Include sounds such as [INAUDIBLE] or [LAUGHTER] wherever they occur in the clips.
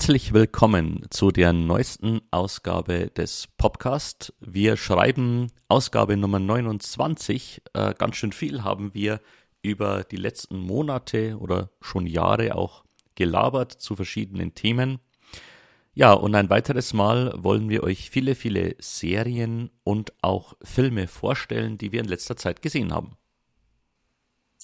Herzlich willkommen zu der neuesten Ausgabe des Podcast. Wir schreiben Ausgabe Nummer 29. Äh, ganz schön viel haben wir über die letzten Monate oder schon Jahre auch gelabert zu verschiedenen Themen. Ja, und ein weiteres Mal wollen wir euch viele, viele Serien und auch Filme vorstellen, die wir in letzter Zeit gesehen haben.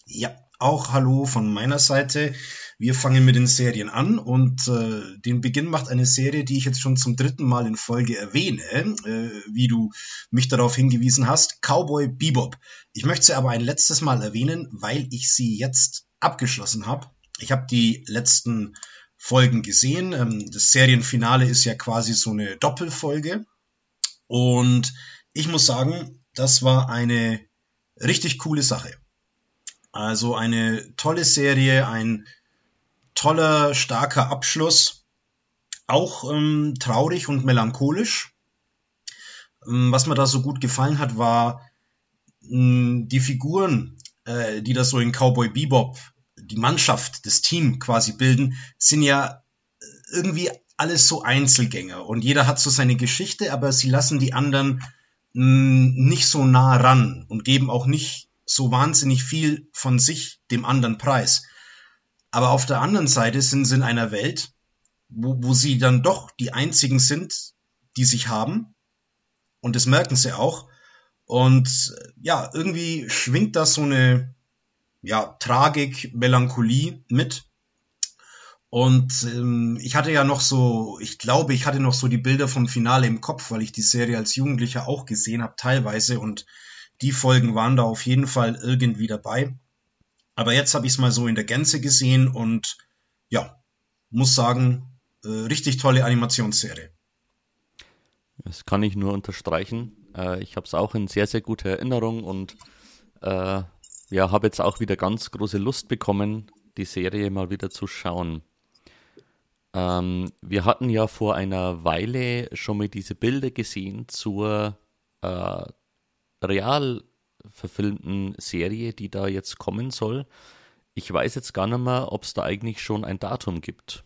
Ja, auch Hallo von meiner Seite. Wir fangen mit den Serien an und äh, den Beginn macht eine Serie, die ich jetzt schon zum dritten Mal in Folge erwähne, äh, wie du mich darauf hingewiesen hast, Cowboy Bebop. Ich möchte sie aber ein letztes Mal erwähnen, weil ich sie jetzt abgeschlossen habe. Ich habe die letzten Folgen gesehen. Ähm, das Serienfinale ist ja quasi so eine Doppelfolge. Und ich muss sagen, das war eine richtig coole Sache. Also eine tolle Serie, ein toller, starker Abschluss. Auch ähm, traurig und melancholisch. Ähm, was mir da so gut gefallen hat, war mh, hm, die Figuren, äh, die das so in Cowboy Bebop, die Mannschaft, das Team quasi bilden, sind ja irgendwie alles so Einzelgänger und jeder hat so seine Geschichte, aber sie lassen die anderen mh, hm, nicht so nah ran und geben auch nicht so wahnsinnig viel von sich dem anderen preis. Aber auf der anderen Seite sind sie in einer Welt, wo, wo sie dann doch die einzigen sind, die sich haben. Und das merken sie auch. Und ja, irgendwie schwingt da so eine ja, Tragik, Melancholie mit. Und ähm, ich hatte ja noch so, ich glaube, ich hatte noch so die Bilder vom Finale im Kopf, weil ich die Serie als Jugendlicher auch gesehen habe, teilweise. Und die Folgen waren da auf jeden Fall irgendwie dabei. Aber jetzt habe ich es mal so in der Gänze gesehen und ja, muss sagen, äh, richtig tolle Animationsserie. Das kann ich nur unterstreichen. Äh, ich habe es auch in sehr, sehr guter Erinnerung und äh, ja, habe jetzt auch wieder ganz große Lust bekommen, die Serie mal wieder zu schauen. Ähm, wir hatten ja vor einer Weile schon mal diese Bilder gesehen zur äh, real verfilmten Serie, die da jetzt kommen soll. Ich weiß jetzt gar nicht mehr, ob es da eigentlich schon ein Datum gibt.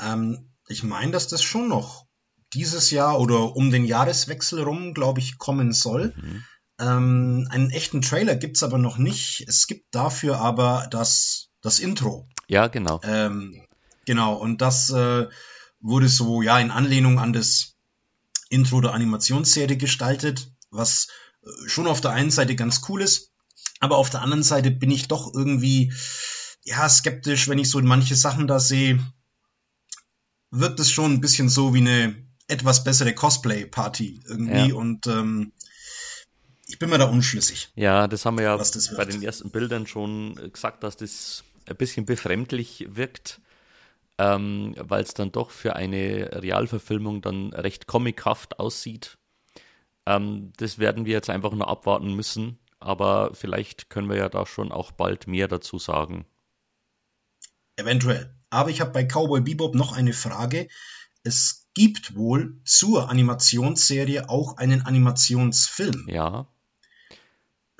Ähm, ich meine, dass das schon noch dieses Jahr oder um den Jahreswechsel rum, glaube ich, kommen soll. Mhm. Ähm, einen echten Trailer gibt es aber noch nicht. Es gibt dafür aber das, das Intro. Ja, genau. Ähm, genau, und das äh, wurde so ja in Anlehnung an das Intro der Animationsserie gestaltet was äh, schon auf der einen Seite ganz cool ist, aber auf der anderen Seite bin ich doch irgendwie ja skeptisch, wenn ich so manche Sachen da sehe. Wirkt es schon ein bisschen so wie eine etwas bessere Cosplay-Party irgendwie ja. und ähm, ich bin mir da unschlüssig. Ja, das haben wir ja bei den ersten Bildern schon gesagt, dass das ein bisschen befremdlich wirkt, ähm, weil es dann doch für eine Realverfilmung dann recht comichaft aussieht. Ähm, das werden wir jetzt einfach nur abwarten müssen. Aber vielleicht können wir ja da schon auch bald mehr dazu sagen. Eventuell. Aber ich habe bei Cowboy Bebop noch eine Frage. Es gibt wohl zur Animationsserie auch einen Animationsfilm. Ja.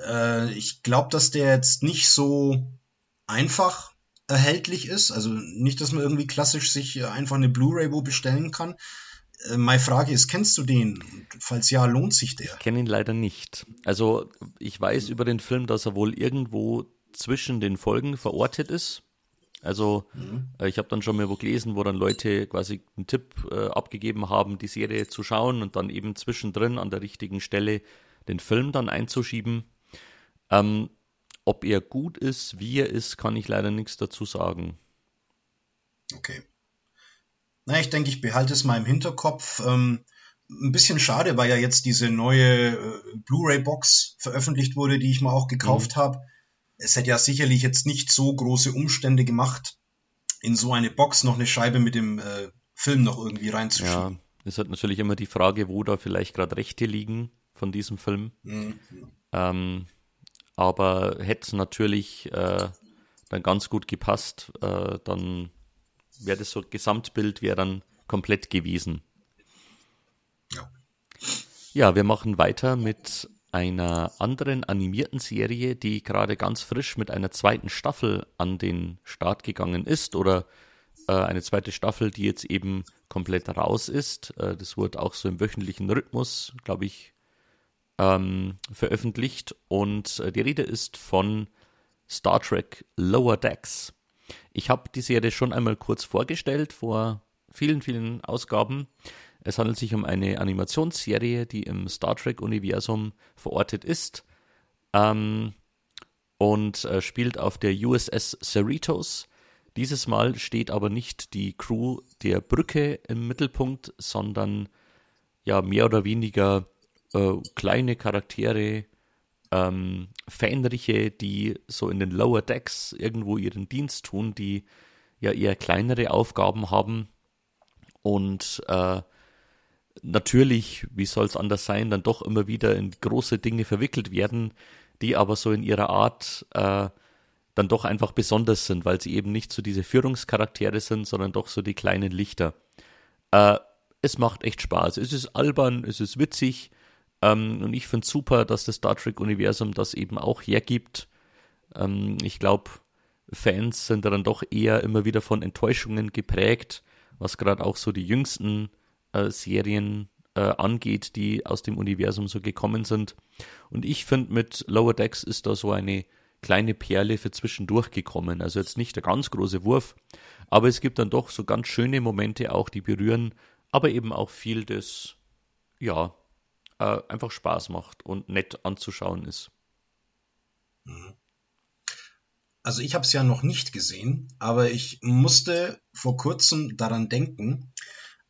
Äh, ich glaube, dass der jetzt nicht so einfach erhältlich ist. Also nicht, dass man irgendwie klassisch sich einfach eine Blu-ray wo bestellen kann, äh, meine Frage ist, kennst du den? Falls ja, lohnt sich der? Ich kenne ihn leider nicht. Also ich weiß über den Film, dass er wohl irgendwo zwischen den Folgen verortet ist. Also mhm. Äh, ich habe dann schon mal wo gelesen, wo dann Leute quasi einen Tipp äh, abgegeben haben, die Serie zu schauen und dann eben zwischendrin an der richtigen Stelle den Film dann einzuschieben. Ähm, ob er gut ist, wie er ist, kann ich leider nichts dazu sagen. Okay. Na, ich denke, ich behalte es mal im Hinterkopf. Ähm, ein bisschen schade, weil ja jetzt diese neue äh, Blu-ray-Box veröffentlicht wurde, die ich mal auch gekauft mhm. habe. Es hätte ja sicherlich jetzt nicht so große Umstände gemacht, in so eine Box noch eine Scheibe mit dem äh, Film noch irgendwie reinzuschieben. Ja, es hat natürlich immer die Frage, wo da vielleicht gerade Rechte liegen von diesem Film. Mhm. Ähm, aber hätte es natürlich äh, dann ganz gut gepasst, äh, dann wäre das so Gesamtbild wäre dann komplett gewesen. Ja. Ja, wir machen weiter mit einer anderen animierten Serie, die gerade ganz frisch mit einer zweiten Staffel an den Start gegangen ist oder äh, eine zweite Staffel, die jetzt eben komplett raus ist. Äh, das wurde auch so im wöchentlichen Rhythmus, glaube ich, ähm, veröffentlicht. Und äh, die Rede ist von Star Trek Lower Decks. Ich habe die Serie schon einmal kurz vorgestellt vor vielen, vielen Ausgaben. Es handelt sich um eine Animationsserie, die im Star Trek-Universum verortet ist ähm, und äh, spielt auf der USS Cerritos. Dieses Mal steht aber nicht die Crew der Brücke im Mittelpunkt, sondern ja mehr oder weniger äh, kleine Charaktere, ähm, Fähnriche, die so in den Lower Decks irgendwo ihren Dienst tun, die ja eher kleinere Aufgaben haben und äh, natürlich, wie soll es anders sein, dann doch immer wieder in große Dinge verwickelt werden, die aber so in ihrer Art äh, dann doch einfach besonders sind, weil sie eben nicht so diese Führungscharaktere sind, sondern doch so die kleinen Lichter. Äh, es macht echt Spaß. Es ist albern, es ist witzig ähm, und ich finde super, dass das Star Trek-Universum das eben auch hergibt. Ähm, ich glaube, Fans sind dann doch eher immer wieder von Enttäuschungen geprägt, was gerade auch so die jüngsten äh, Serien äh, angeht, die aus dem Universum so gekommen sind. Und ich finde, mit Lower Decks ist da so eine kleine Perle für zwischendurch gekommen. Also jetzt nicht der ganz große Wurf, aber es gibt dann doch so ganz schöne Momente auch, die berühren, aber eben auch viel, das ja äh, einfach Spaß macht und nett anzuschauen ist. Mhm. Also ich habe es ja noch nicht gesehen, aber ich musste vor kurzem daran denken,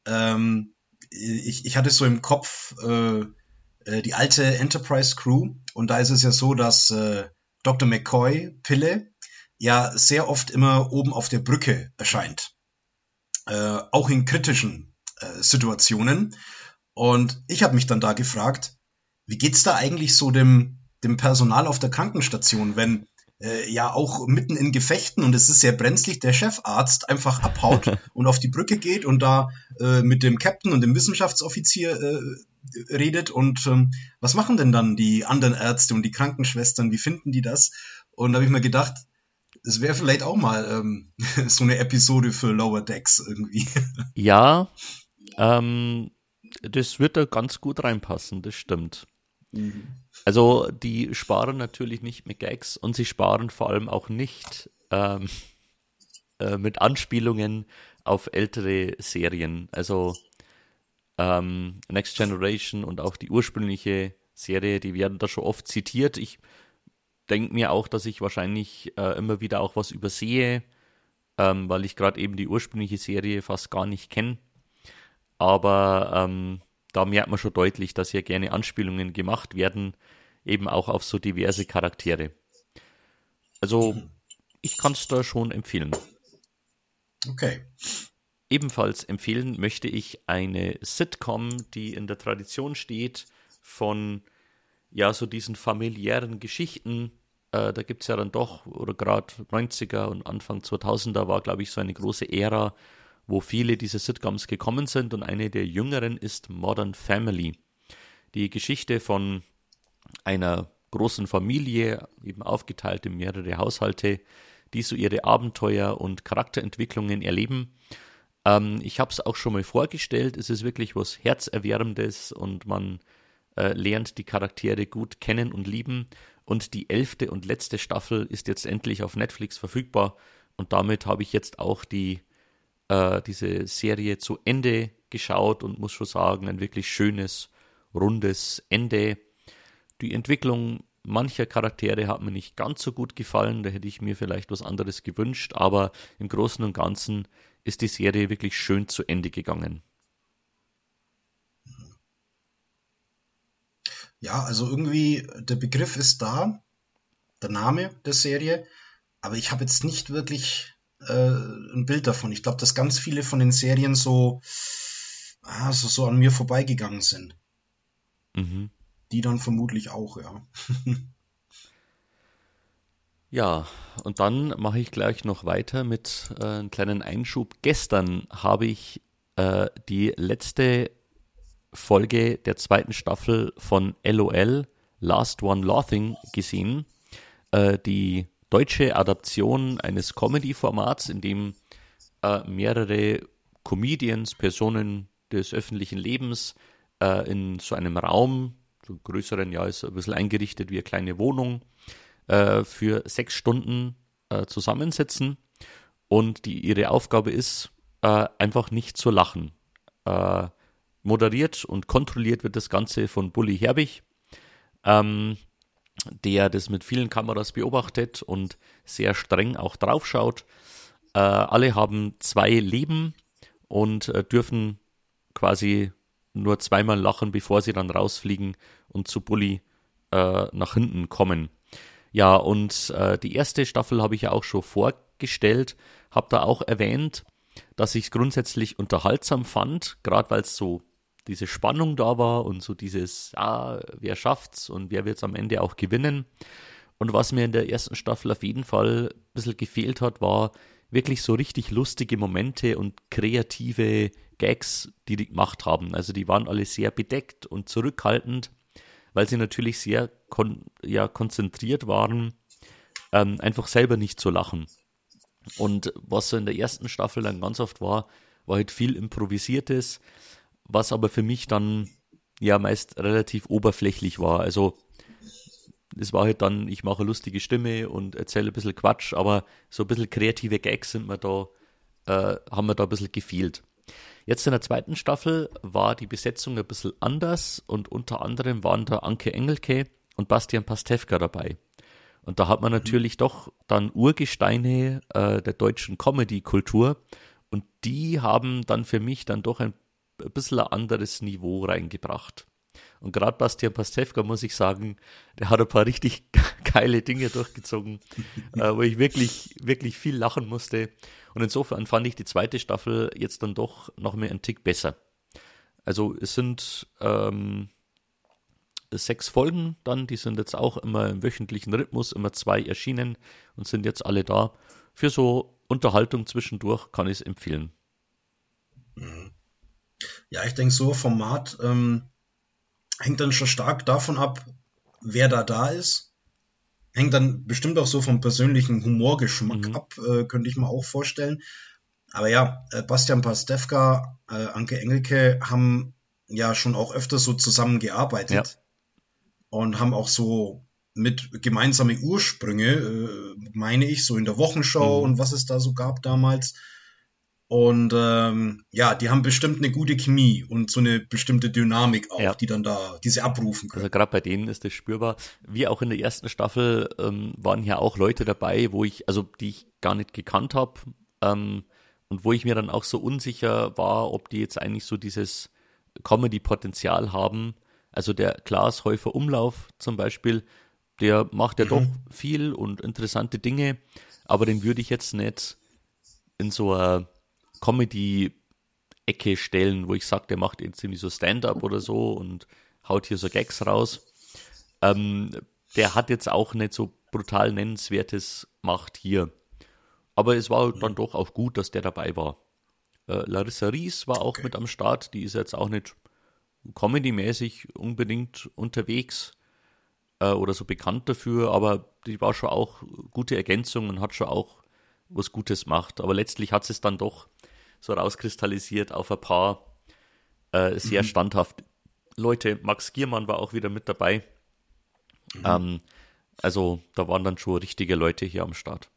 ähm, ich, ich hatte so im Kopf äh, äh, die alte Enterprise Crew und da ist es ja so, dass äh, Dr. McCoy, Pille, ja sehr oft immer oben auf der Brücke erscheint. Äh, auch in kritischen äh, Situationen. Und ich habe mich dann da gefragt, wie geht's da eigentlich so dem, dem Personal auf der Krankenstation, wenn äh, ja auch mitten in Gefechten und es ist sehr brenzlig, der Chefarzt einfach abhaut [LAUGHS] und auf die Brücke geht und da äh, mit dem Captain und dem Wissenschaftsoffizier äh, redet und ähm, was machen denn dann die anderen Ärzte und die Krankenschwestern, wie finden die das? Und da habe ich mir gedacht, es wäre vielleicht auch mal ähm, [LAUGHS] so eine Episode für Lower Decks irgendwie. Ja, [LAUGHS] ähm, das wird da ganz gut reinpassen, das stimmt. Mhm. Also die sparen natürlich nicht mit Gags und sie sparen vor allem auch nicht ähm, äh, mit Anspielungen auf ältere Serien. Also ähm, Next Generation und auch die ursprüngliche Serie, die werden da schon oft zitiert. Ich denke mir auch, dass ich wahrscheinlich äh, immer wieder auch was übersehe, ähm, weil ich gerade eben die ursprüngliche Serie fast gar nicht kenne. Aber ähm, da merkt man schon deutlich, dass hier gerne Anspielungen gemacht werden, eben auch auf so diverse Charaktere. Also, ich kann es da schon empfehlen. Okay. Ebenfalls empfehlen möchte ich eine Sitcom, die in der Tradition steht von ja so diesen familiären Geschichten. Äh, da gibt es ja dann doch, oder gerade 90er und Anfang 2000er war, glaube ich, so eine große Ära, wo viele dieser Sitcoms gekommen sind und eine der jüngeren ist Modern Family. Die Geschichte von einer großen Familie, eben aufgeteilt in mehrere Haushalte, die so ihre Abenteuer und Charakterentwicklungen erleben. Ähm, ich habe es auch schon mal vorgestellt, es ist wirklich was Herzerwärmendes und man äh, lernt die Charaktere gut kennen und lieben. Und die elfte und letzte Staffel ist jetzt endlich auf Netflix verfügbar und damit habe ich jetzt auch die äh, diese Serie zu Ende geschaut und muss schon sagen, ein wirklich schönes, rundes Ende. Die Entwicklung mancher Charaktere hat mir nicht ganz so gut gefallen, da hätte ich mir vielleicht was anderes gewünscht, aber im Großen und Ganzen ist die Serie wirklich schön zu Ende gegangen. Ja, also irgendwie der Begriff ist da, der Name der Serie, aber ich habe jetzt nicht wirklich äh, ein Bild davon. Ich glaube, dass ganz viele von den Serien so, also so an mir vorbeigegangen sind. Mhm. Die dann vermutlich auch, ja. [LAUGHS] ja, und dann mache ich gleich noch weiter mit äh, einem kleinen Einschub. Gestern habe ich äh, die letzte Folge der zweiten Staffel von LOL, Last One Laughing, gesehen. Äh, die deutsche Adaption eines Comedy-Formats, in dem äh, mehrere Comedians, Personen des öffentlichen Lebens äh, in so einem Raum, so größeren, ja, ist ein bisschen eingerichtet wie eine kleine Wohnung, äh, für sechs Stunden äh, zusammensitzen. Und die, ihre Aufgabe ist, äh, einfach nicht zu lachen. Äh, moderiert und kontrolliert wird das Ganze von Bully Herbig, ähm, der das mit vielen Kameras beobachtet und sehr streng auch draufschaut. Äh, alle haben zwei Leben und äh, dürfen quasi nur zweimal lachen, bevor sie dann rausfliegen und zu Bully äh, nach hinten kommen. Ja, und äh, die erste Staffel habe ich ja auch schon vorgestellt, habe da auch erwähnt, dass ich es grundsätzlich unterhaltsam fand, gerade weil es so diese Spannung da war und so dieses, ja, wer schafft's und wer wird's am Ende auch gewinnen. Und was mir in der ersten Staffel auf jeden Fall ein bisschen gefehlt hat, war wirklich so richtig lustige Momente und kreative Gags, die die gemacht haben. Also die waren alle sehr bedeckt und zurückhaltend, weil sie natürlich sehr kon ja, konzentriert waren, ähm, einfach selber nicht zu lachen. Und was so in der ersten Staffel dann ganz oft war, war halt viel Improvisiertes, was aber für mich dann ja meist relativ oberflächlich war. Also es war halt dann, ich mache lustige Stimme und erzähle ein bisschen Quatsch, aber so ein bisschen kreative Gags sind mir da, äh, haben mir da ein bisschen gefehlt. Jetzt in der zweiten Staffel war die Besetzung ein bisschen anders und unter anderem waren da Anke Engelke und Bastian Pastewka dabei. Und da hat man mhm. natürlich doch dann Urgesteine äh, der deutschen Comedy-Kultur und die haben dann für mich dann doch ein, ein bisschen ein anderes Niveau reingebracht. Und gerade Bastian Pastewka, muss ich sagen, der hat ein paar richtig [LAUGHS] geile Dinge durchgezogen, [LAUGHS] äh, wo ich wirklich, wirklich viel lachen musste. Und insofern fand ich die zweite Staffel jetzt dann doch noch mehr einen Tick besser. Also es sind ähm, sechs Folgen dann, die sind jetzt auch immer im wöchentlichen Rhythmus, immer zwei erschienen und sind jetzt alle da. Für so Unterhaltung zwischendurch kann ich es empfehlen. Mhm. Ja, ich denke so, Format ähm, hängt dann schon stark davon ab, wer da da ist. Hängt dann bestimmt auch so vom persönlichen Humorgeschmack mhm. ab, äh, könnte ich mir auch vorstellen. Aber ja, äh, Bastian Pastewka, äh, Anke Engelke haben ja schon auch öfter so zusammengearbeitet ja. und haben auch so mit gemeinsame Ursprünge, äh, meine ich, so in der Wochenschau mhm. und was es da so gab damals, und ähm, ja, die haben bestimmt eine gute Chemie und so eine bestimmte Dynamik auch, ja. die dann da, diese abrufen können. Also gerade bei denen ist das spürbar. Wie auch in der ersten Staffel ähm, waren ja auch Leute dabei, wo ich, also die ich gar nicht gekannt habe ähm, und wo ich mir dann auch so unsicher war, ob die jetzt eigentlich so dieses Comedy-Potenzial haben. Also der Klaas Häufer Umlauf zum Beispiel, der macht ja mhm. doch viel und interessante Dinge, aber den würde ich jetzt nicht in so einer Comedy-Ecke stellen, wo ich sage, der macht jetzt irgendwie so Stand-up oder so und haut hier so Gags raus. Ähm, der hat jetzt auch nicht so brutal nennenswertes macht hier. Aber es war dann doch auch gut, dass der dabei war. Äh, Larissa Ries war auch okay. mit am Start. Die ist jetzt auch nicht comedy-mäßig unbedingt unterwegs äh, oder so bekannt dafür, aber die war schon auch gute Ergänzung und hat schon auch was Gutes gemacht. Aber letztlich hat es dann doch so rauskristallisiert auf ein paar äh, sehr mhm. standhaft Leute. Max Giermann war auch wieder mit dabei. Mhm. Ähm, also da waren dann schon richtige Leute hier am Start.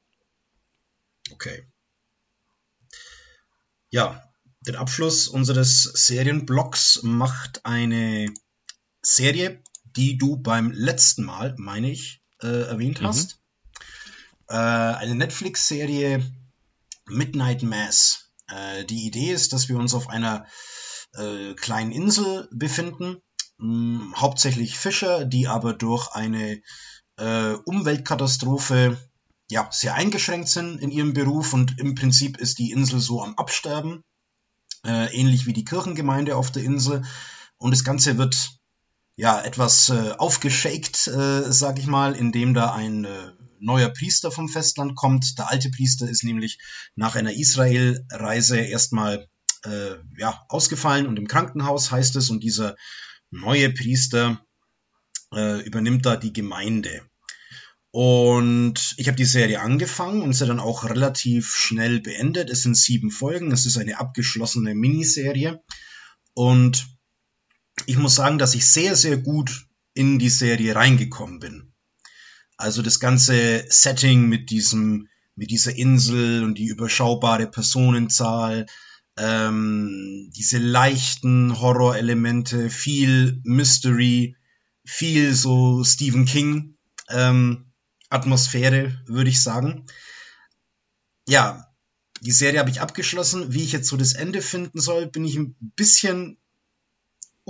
Okay. Ja, den Abschluss unseres Serienblocks macht eine Serie, die du beim letzten Mal, meine ich, äh, erwähnt mhm. hast. Äh, eine Netflix-Serie Midnight Mass. Äh, die Idee ist, dass wir uns auf einer äh, kleinen Insel befinden, mh, hm, hauptsächlich Fischer, die aber durch eine äh, Umweltkatastrophe ja, sehr eingeschränkt sind in ihrem Beruf und im Prinzip ist die Insel so am Absterben, äh, ähnlich wie die Kirchengemeinde auf der Insel. Und das Ganze wird ja etwas äh, aufgeschakt, äh, sag ich mal, indem da ein äh, neuer Priester vom Festland kommt. Der alte Priester ist nämlich nach einer Israel-Reise erstmal äh, ja, ausgefallen und im Krankenhaus heißt es. Und dieser neue Priester äh, übernimmt da die Gemeinde. Und ich habe die Serie angefangen und sie dann auch relativ schnell beendet. Es sind sieben Folgen, es ist eine abgeschlossene Miniserie. Und ich muss sagen, dass ich sehr, sehr gut in die Serie reingekommen bin. Also das ganze Setting mit diesem, mit dieser Insel und die überschaubare Personenzahl, ähm, diese leichten Horrorelemente, viel Mystery, viel so Stephen King ähm, Atmosphäre, würde ich sagen. Ja, die Serie habe ich abgeschlossen. Wie ich jetzt so das Ende finden soll, bin ich ein bisschen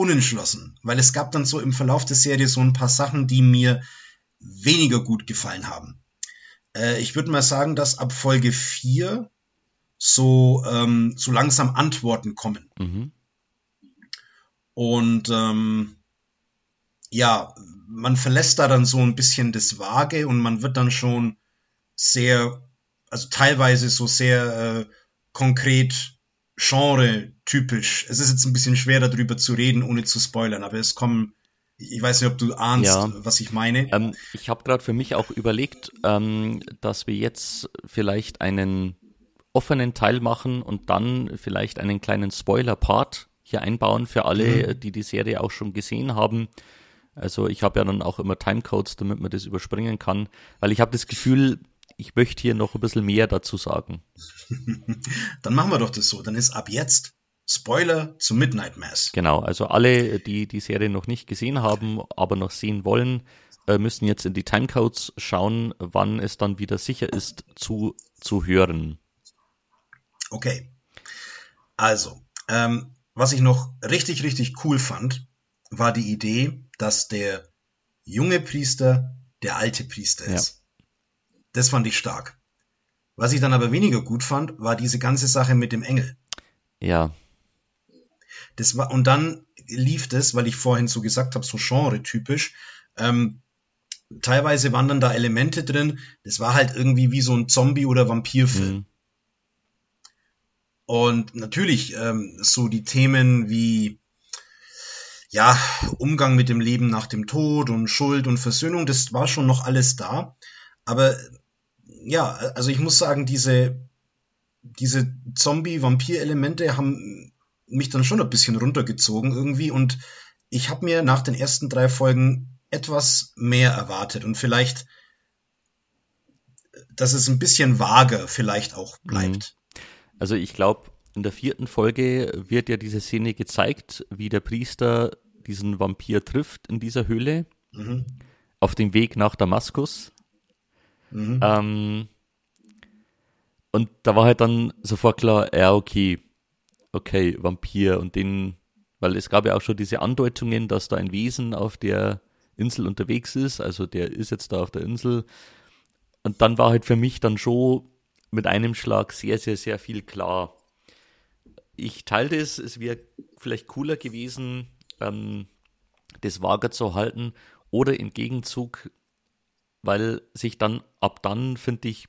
unentschlossen, weil es gab dann so im Verlauf der Serie so ein paar Sachen, die mir weniger gut gefallen haben. Äh, ich würde mal sagen, dass ab Folge 4 so, ähm, so langsam Antworten kommen. Mhm. Und ähm, ja, man verlässt da dann so ein bisschen das Vage und man wird dann schon sehr, also teilweise so sehr äh, konkret genre-typisch. Es ist jetzt ein bisschen schwer darüber zu reden, ohne zu spoilern, aber es kommen, ich weiß nicht, ob du ahnst, ja. was ich meine. Ähm, ich habe gerade für mich auch überlegt, ähm, dass wir jetzt vielleicht einen offenen Teil machen und dann vielleicht einen kleinen Spoiler-Part hier einbauen für alle, mhm. die die Serie auch schon gesehen haben also ich habe ja dann auch immer Timecodes, damit man das überspringen kann, weil ich habe das Gefühl, ich möchte hier noch ein bisschen mehr dazu sagen. [LAUGHS] dann machen wir doch das so. Dann ist ab jetzt Spoiler zu Midnight Mass. Genau, also alle, die die Serie noch nicht gesehen haben, aber noch sehen wollen, äh, müssen jetzt in die Timecodes schauen, wann es dann wieder sicher ist zu, zu hören. Okay. Also, ähm, was ich noch richtig, richtig cool fand, war die Idee, dass der junge Priester der alte Priester ist. Ja. Das fand ich stark. Was ich dann aber weniger gut fand, war diese ganze Sache mit dem Engel. Ja. Das war, und dann lief das, weil ich vorhin so gesagt habe, so genre-typisch. Ähm, teilweise waren dann da Elemente drin, das war halt irgendwie wie so ein Zombie- oder Vampirfilm. Mhm. Und natürlich ähm, so die Themen wie ja, Umgang mit dem Leben nach dem Tod und Schuld und Versöhnung, das war schon noch alles da. Aber ja, also ich muss sagen, diese, diese Zombie-Vampir-Elemente haben mich dann schon ein bisschen runtergezogen irgendwie und ich habe mir nach den ersten drei Folgen etwas mehr erwartet und vielleicht, dass es ein bisschen vager vielleicht auch bleibt. Mhm. Also ich glaube, in der vierten Folge wird ja diese Szene gezeigt, wie der Priester diesen Vampir trifft in dieser Höhle mhm. auf dem Weg nach Damaskus. Mhm. Ähm, und da war halt dann sofort klar, ja, okay, okay, Vampir und den, weil es gab ja auch schon diese Andeutungen, dass da ein Wesen auf der Insel unterwegs ist, also der ist jetzt da auf der Insel. Und dann war halt für mich dann schon mit einem Schlag sehr, sehr, sehr viel klar ich teile das, es wäre vielleicht cooler gewesen, ähm, das vage zu halten oder im Gegenzug, weil sich dann ab dann, finde ich,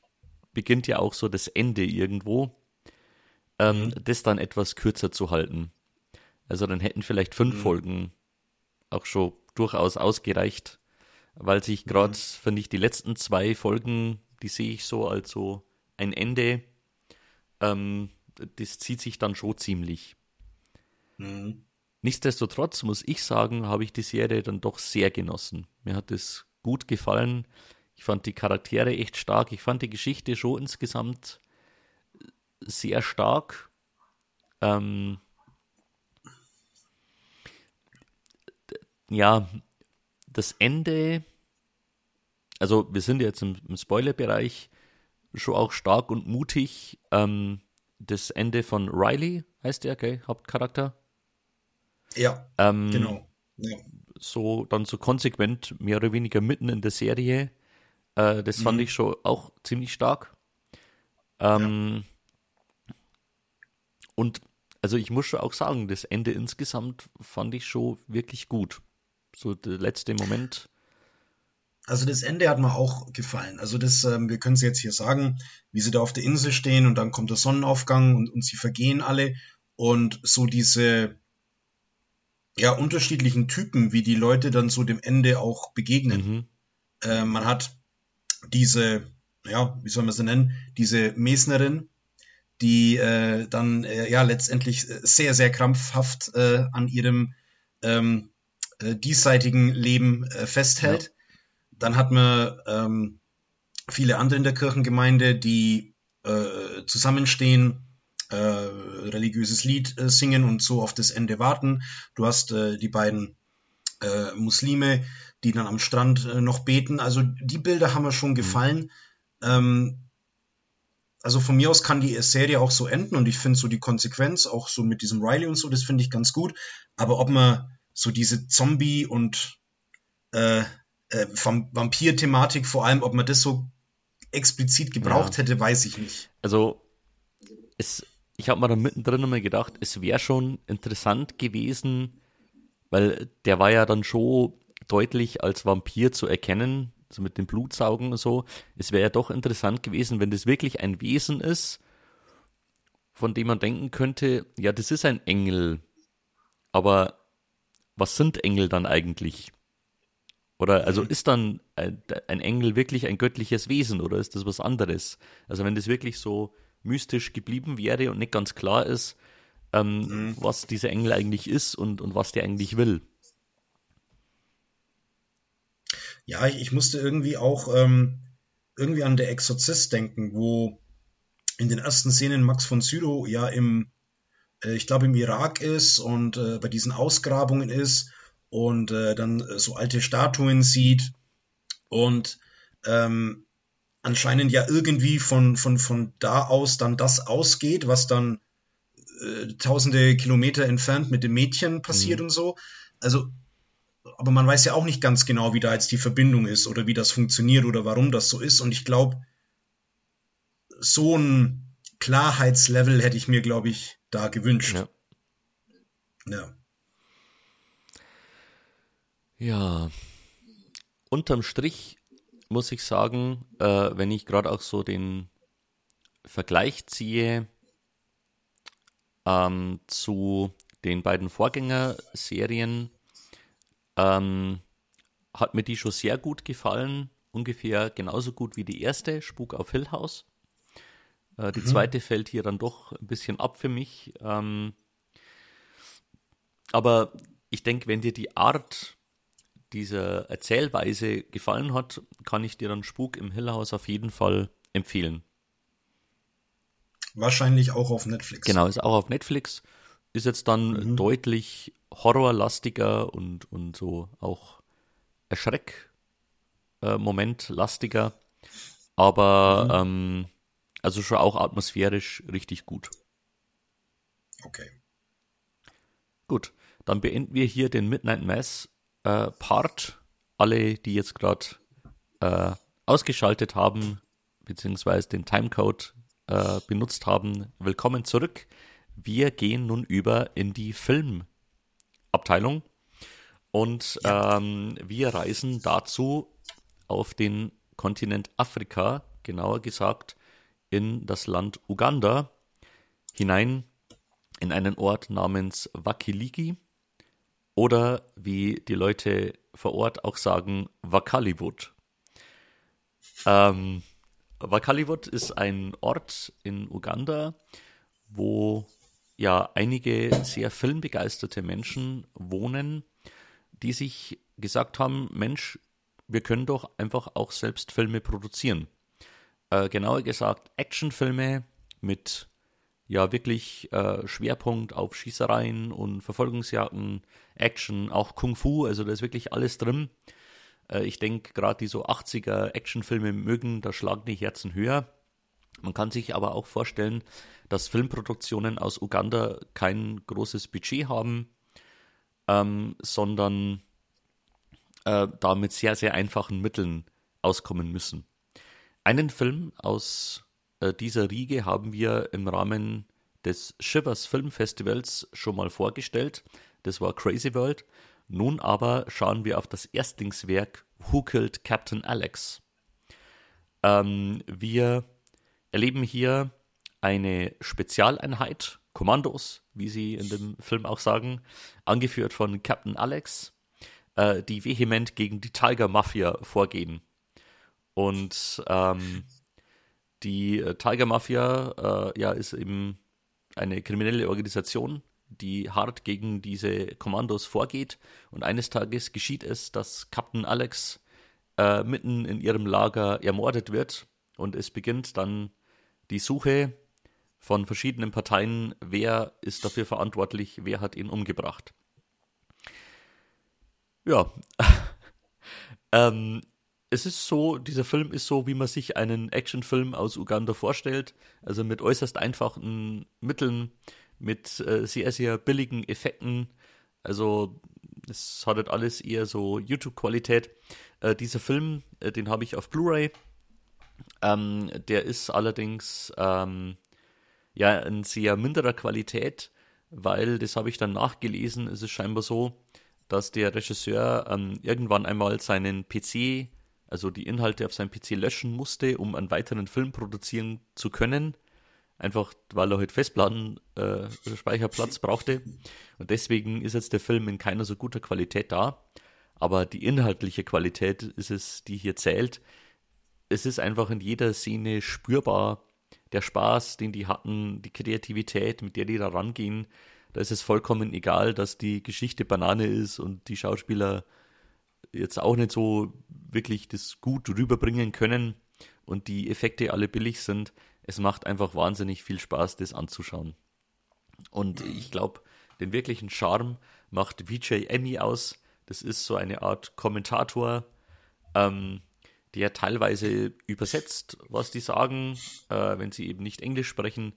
beginnt ja auch so das Ende irgendwo, ähm, mhm. das dann etwas kürzer zu halten. Also dann hätten vielleicht fünf mhm. Folgen auch schon durchaus ausgereicht, weil sich gerade, mhm. finde ich, die letzten zwei Folgen, die sehe ich so als so ein Ende. Ähm, das zieht sich dann schon ziemlich. Mhm. Nichtsdestotrotz muss ich sagen, habe ich die Serie dann doch sehr genossen. Mir hat es gut gefallen. Ich fand die Charaktere echt stark. Ich fand die Geschichte schon insgesamt sehr stark. Ähm, ja, das Ende, also wir sind jetzt im, im Spoiler-Bereich, schon auch stark und mutig. Ähm, das Ende von Riley, heißt der, okay, Hauptcharakter. Ja, ähm, genau. Ja. So dann so konsequent, mehr oder weniger mitten in der Serie. Äh, das mhm. fand ich schon auch ziemlich stark. Ähm, ja. Und also ich muss schon auch sagen, das Ende insgesamt fand ich schon wirklich gut. So der letzte Moment also das Ende hat mir auch gefallen. Also das, ähm, wir können es jetzt hier sagen, wie sie da auf der Insel stehen und dann kommt der Sonnenaufgang und, und sie vergehen alle und so diese ja unterschiedlichen Typen, wie die Leute dann so dem Ende auch begegnen. Mhm. Äh, man hat diese, ja, wie soll man sie nennen, diese Mesnerin, die äh, dann äh, ja letztendlich sehr, sehr krampfhaft äh, an ihrem ähm, äh, diesseitigen Leben äh, festhält. Ja. Dann hat man ähm, viele andere in der Kirchengemeinde, die äh, zusammenstehen, äh, religiöses Lied äh, singen und so auf das Ende warten. Du hast äh, die beiden äh, Muslime, die dann am Strand äh, noch beten. Also die Bilder haben mir schon mhm. gefallen. Ähm, also von mir aus kann die Serie auch so enden und ich finde so die Konsequenz, auch so mit diesem Riley und so, das finde ich ganz gut. Aber ob man so diese Zombie- und äh, äh, Vampir-Thematik vor allem, ob man das so explizit gebraucht ja. hätte, weiß ich nicht. Also es, ich habe mir da mittendrin nochmal gedacht, es wäre schon interessant gewesen, weil der war ja dann schon deutlich als Vampir zu erkennen, so mit dem Blutsaugen und so. Es wäre ja doch interessant gewesen, wenn das wirklich ein Wesen ist, von dem man denken könnte, ja, das ist ein Engel. Aber was sind Engel dann eigentlich? Oder also mhm. ist dann ein, Engel wirklich ein göttliches Wesen oder ist das was anderes? Also wenn das wirklich so mystisch geblieben wäre und nicht ganz klar ist, ähm, mhm. was dieser Engel eigentlich ist und, und was der eigentlich will. Ja, ich, ich musste irgendwie auch ähm, irgendwie an der Exorzist denken, wo in den ersten Szenen Max von Sydow ja im, äh, ich glaube im Irak ist und äh, bei diesen Ausgrabungen ist und äh, dann äh, so alte Statuen sieht und ähm, anscheinend ja irgendwie von, von, von da aus dann das ausgeht, was dann äh, tausende Kilometer entfernt mit dem Mädchen passiert mhm. und so. Also aber man weiß ja auch nicht ganz genau, wie da jetzt die Verbindung ist oder wie das funktioniert oder warum das so ist. Und ich glaube, so ein Klarheitslevel hätte ich mir, glaube ich, da gewünscht. Ja. Ja. Ja. Unterm Strich muss ich sagen, äh, wenn ich gerade auch so den Vergleich ziehe ähm, zu den beiden Vorgängerserien, ähm, hat mir die schon sehr gut gefallen. Ungefähr genauso gut wie die erste, Spuk auf Hill House. Äh, die mhm. zweite fällt hier dann doch ein bisschen ab für mich. Ähm, aber ich denke, wenn dir die Art dieser Erzählweise gefallen hat, kann ich dir dann Spuk im Hill House auf jeden Fall empfehlen. Wahrscheinlich auch auf Netflix. Genau, ist auch auf Netflix. Ist jetzt dann mhm. deutlich horrorlastiger und, und so auch Erschreck-Moment äh, lastiger. Aber mhm. ähm, also schon auch atmosphärisch richtig gut. Okay. Gut, dann beenden wir hier den Midnight Mass äh, Part. Alle, die jetzt gerade äh, ausgeschaltet haben, beziehungsweise den Timecode äh, benutzt haben, willkommen zurück. Wir gehen nun über in die Film- Abteilung. Und ähm, wir reisen dazu auf den Kontinent Afrika, genauer gesagt in das Land Uganda, hinein in einen Ort namens Wakiligi oder wie die Leute vor Ort auch sagen, Wakaliwood. Ähm, Wakaliwood ist ein Ort in Uganda, wo ja einige sehr filmbegeisterte Menschen wohnen, die sich gesagt haben, Mensch, wir können doch einfach auch selbst Filme produzieren. Äh, genauer gesagt Actionfilme mit ja wirklich äh, Schwerpunkt auf Schießereien und Verfolgungsjagden, Action, auch Kung Fu, also da ist wirklich alles drin. Äh, ich denke, gerade die so 80er Actionfilme mögen, da schlagen die Herzen höher. Man kann sich aber auch vorstellen, dass Filmproduktionen aus Uganda kein großes Budget haben, ähm, sondern äh, da mit sehr, sehr einfachen Mitteln auskommen müssen. Einen Film aus dieser Riege haben wir im Rahmen des Shivers Filmfestivals schon mal vorgestellt. Das war Crazy World. Nun aber schauen wir auf das Erstlingswerk Who Killed Captain Alex. Ähm, wir erleben hier eine Spezialeinheit, Kommandos, wie sie in dem Film auch sagen, angeführt von Captain Alex, äh, die vehement gegen die Tiger Mafia vorgehen. Und ähm, die äh, Tiger Mafia äh, ja, ist eben eine kriminelle Organisation, die hart gegen diese Kommandos vorgeht. Und eines Tages geschieht es, dass Captain Alex äh, mitten in ihrem Lager ermordet wird. Und es beginnt dann die Suche von verschiedenen Parteien, wer ist dafür verantwortlich, wer hat ihn umgebracht. Ja, [LAUGHS] ähm, es ist so, dieser Film ist so, wie man sich einen Actionfilm aus Uganda vorstellt, also mit äußerst einfachen Mitteln, mit äh, sehr, sehr billigen Effekten. Also es hat halt alles eher so YouTube-Qualität. Äh, dieser Film, äh, den habe ich auf Blu-ray. Ähm, der ist allerdings ähm, ja in sehr minderer Qualität, weil, das habe ich dann nachgelesen, es ist scheinbar so, dass der Regisseur ähm, irgendwann einmal seinen PC, also die Inhalte auf seinem PC löschen musste, um einen weiteren Film produzieren zu können. Einfach weil er halt Festplatten, äh, Speicherplatz brauchte. Und deswegen ist jetzt der Film in keiner so guter Qualität da. Aber die inhaltliche Qualität ist es, die hier zählt. Es ist einfach in jeder Szene spürbar, der Spaß, den die hatten, die Kreativität, mit der die da rangehen, da ist es vollkommen egal, dass die Geschichte Banane ist und die Schauspieler jetzt auch nicht so wirklich das gut rüberbringen können und die Effekte alle billig sind. Es macht einfach wahnsinnig viel Spaß, das anzuschauen. Und ich glaube, den wirklichen Charme macht VJ Emmy aus. Das ist so eine Art Kommentator, ähm, der teilweise übersetzt, was die sagen, äh, wenn sie eben nicht Englisch sprechen,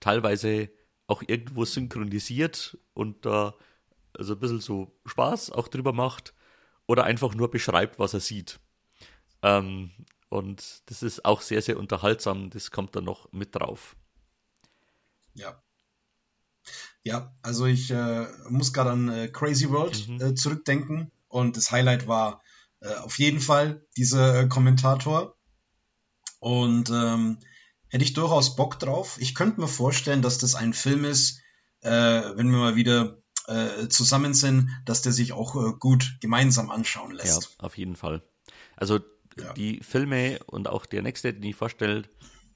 teilweise auch irgendwo synchronisiert und da also ein bisschen so Spaß auch drüber macht oder einfach nur beschreibt, was er sieht. Ähm, und das ist auch sehr, sehr unterhaltsam. Das kommt dann noch mit drauf. Ja. Ja, also ich äh, muss gerade an äh, Crazy World mhm. äh, zurückdenken und das Highlight war äh, auf jeden Fall dieser äh, Kommentator. Und ähm, hätte ich durchaus Bock drauf. Ich könnte mir vorstellen, dass das ein Film ist, äh, wenn wir mal wieder äh, zusammen sind, dass der sich auch äh, gut gemeinsam anschauen lässt. Ja, auf jeden Fall. Also ja. die Filme und auch der nächste, den ich vorstelle,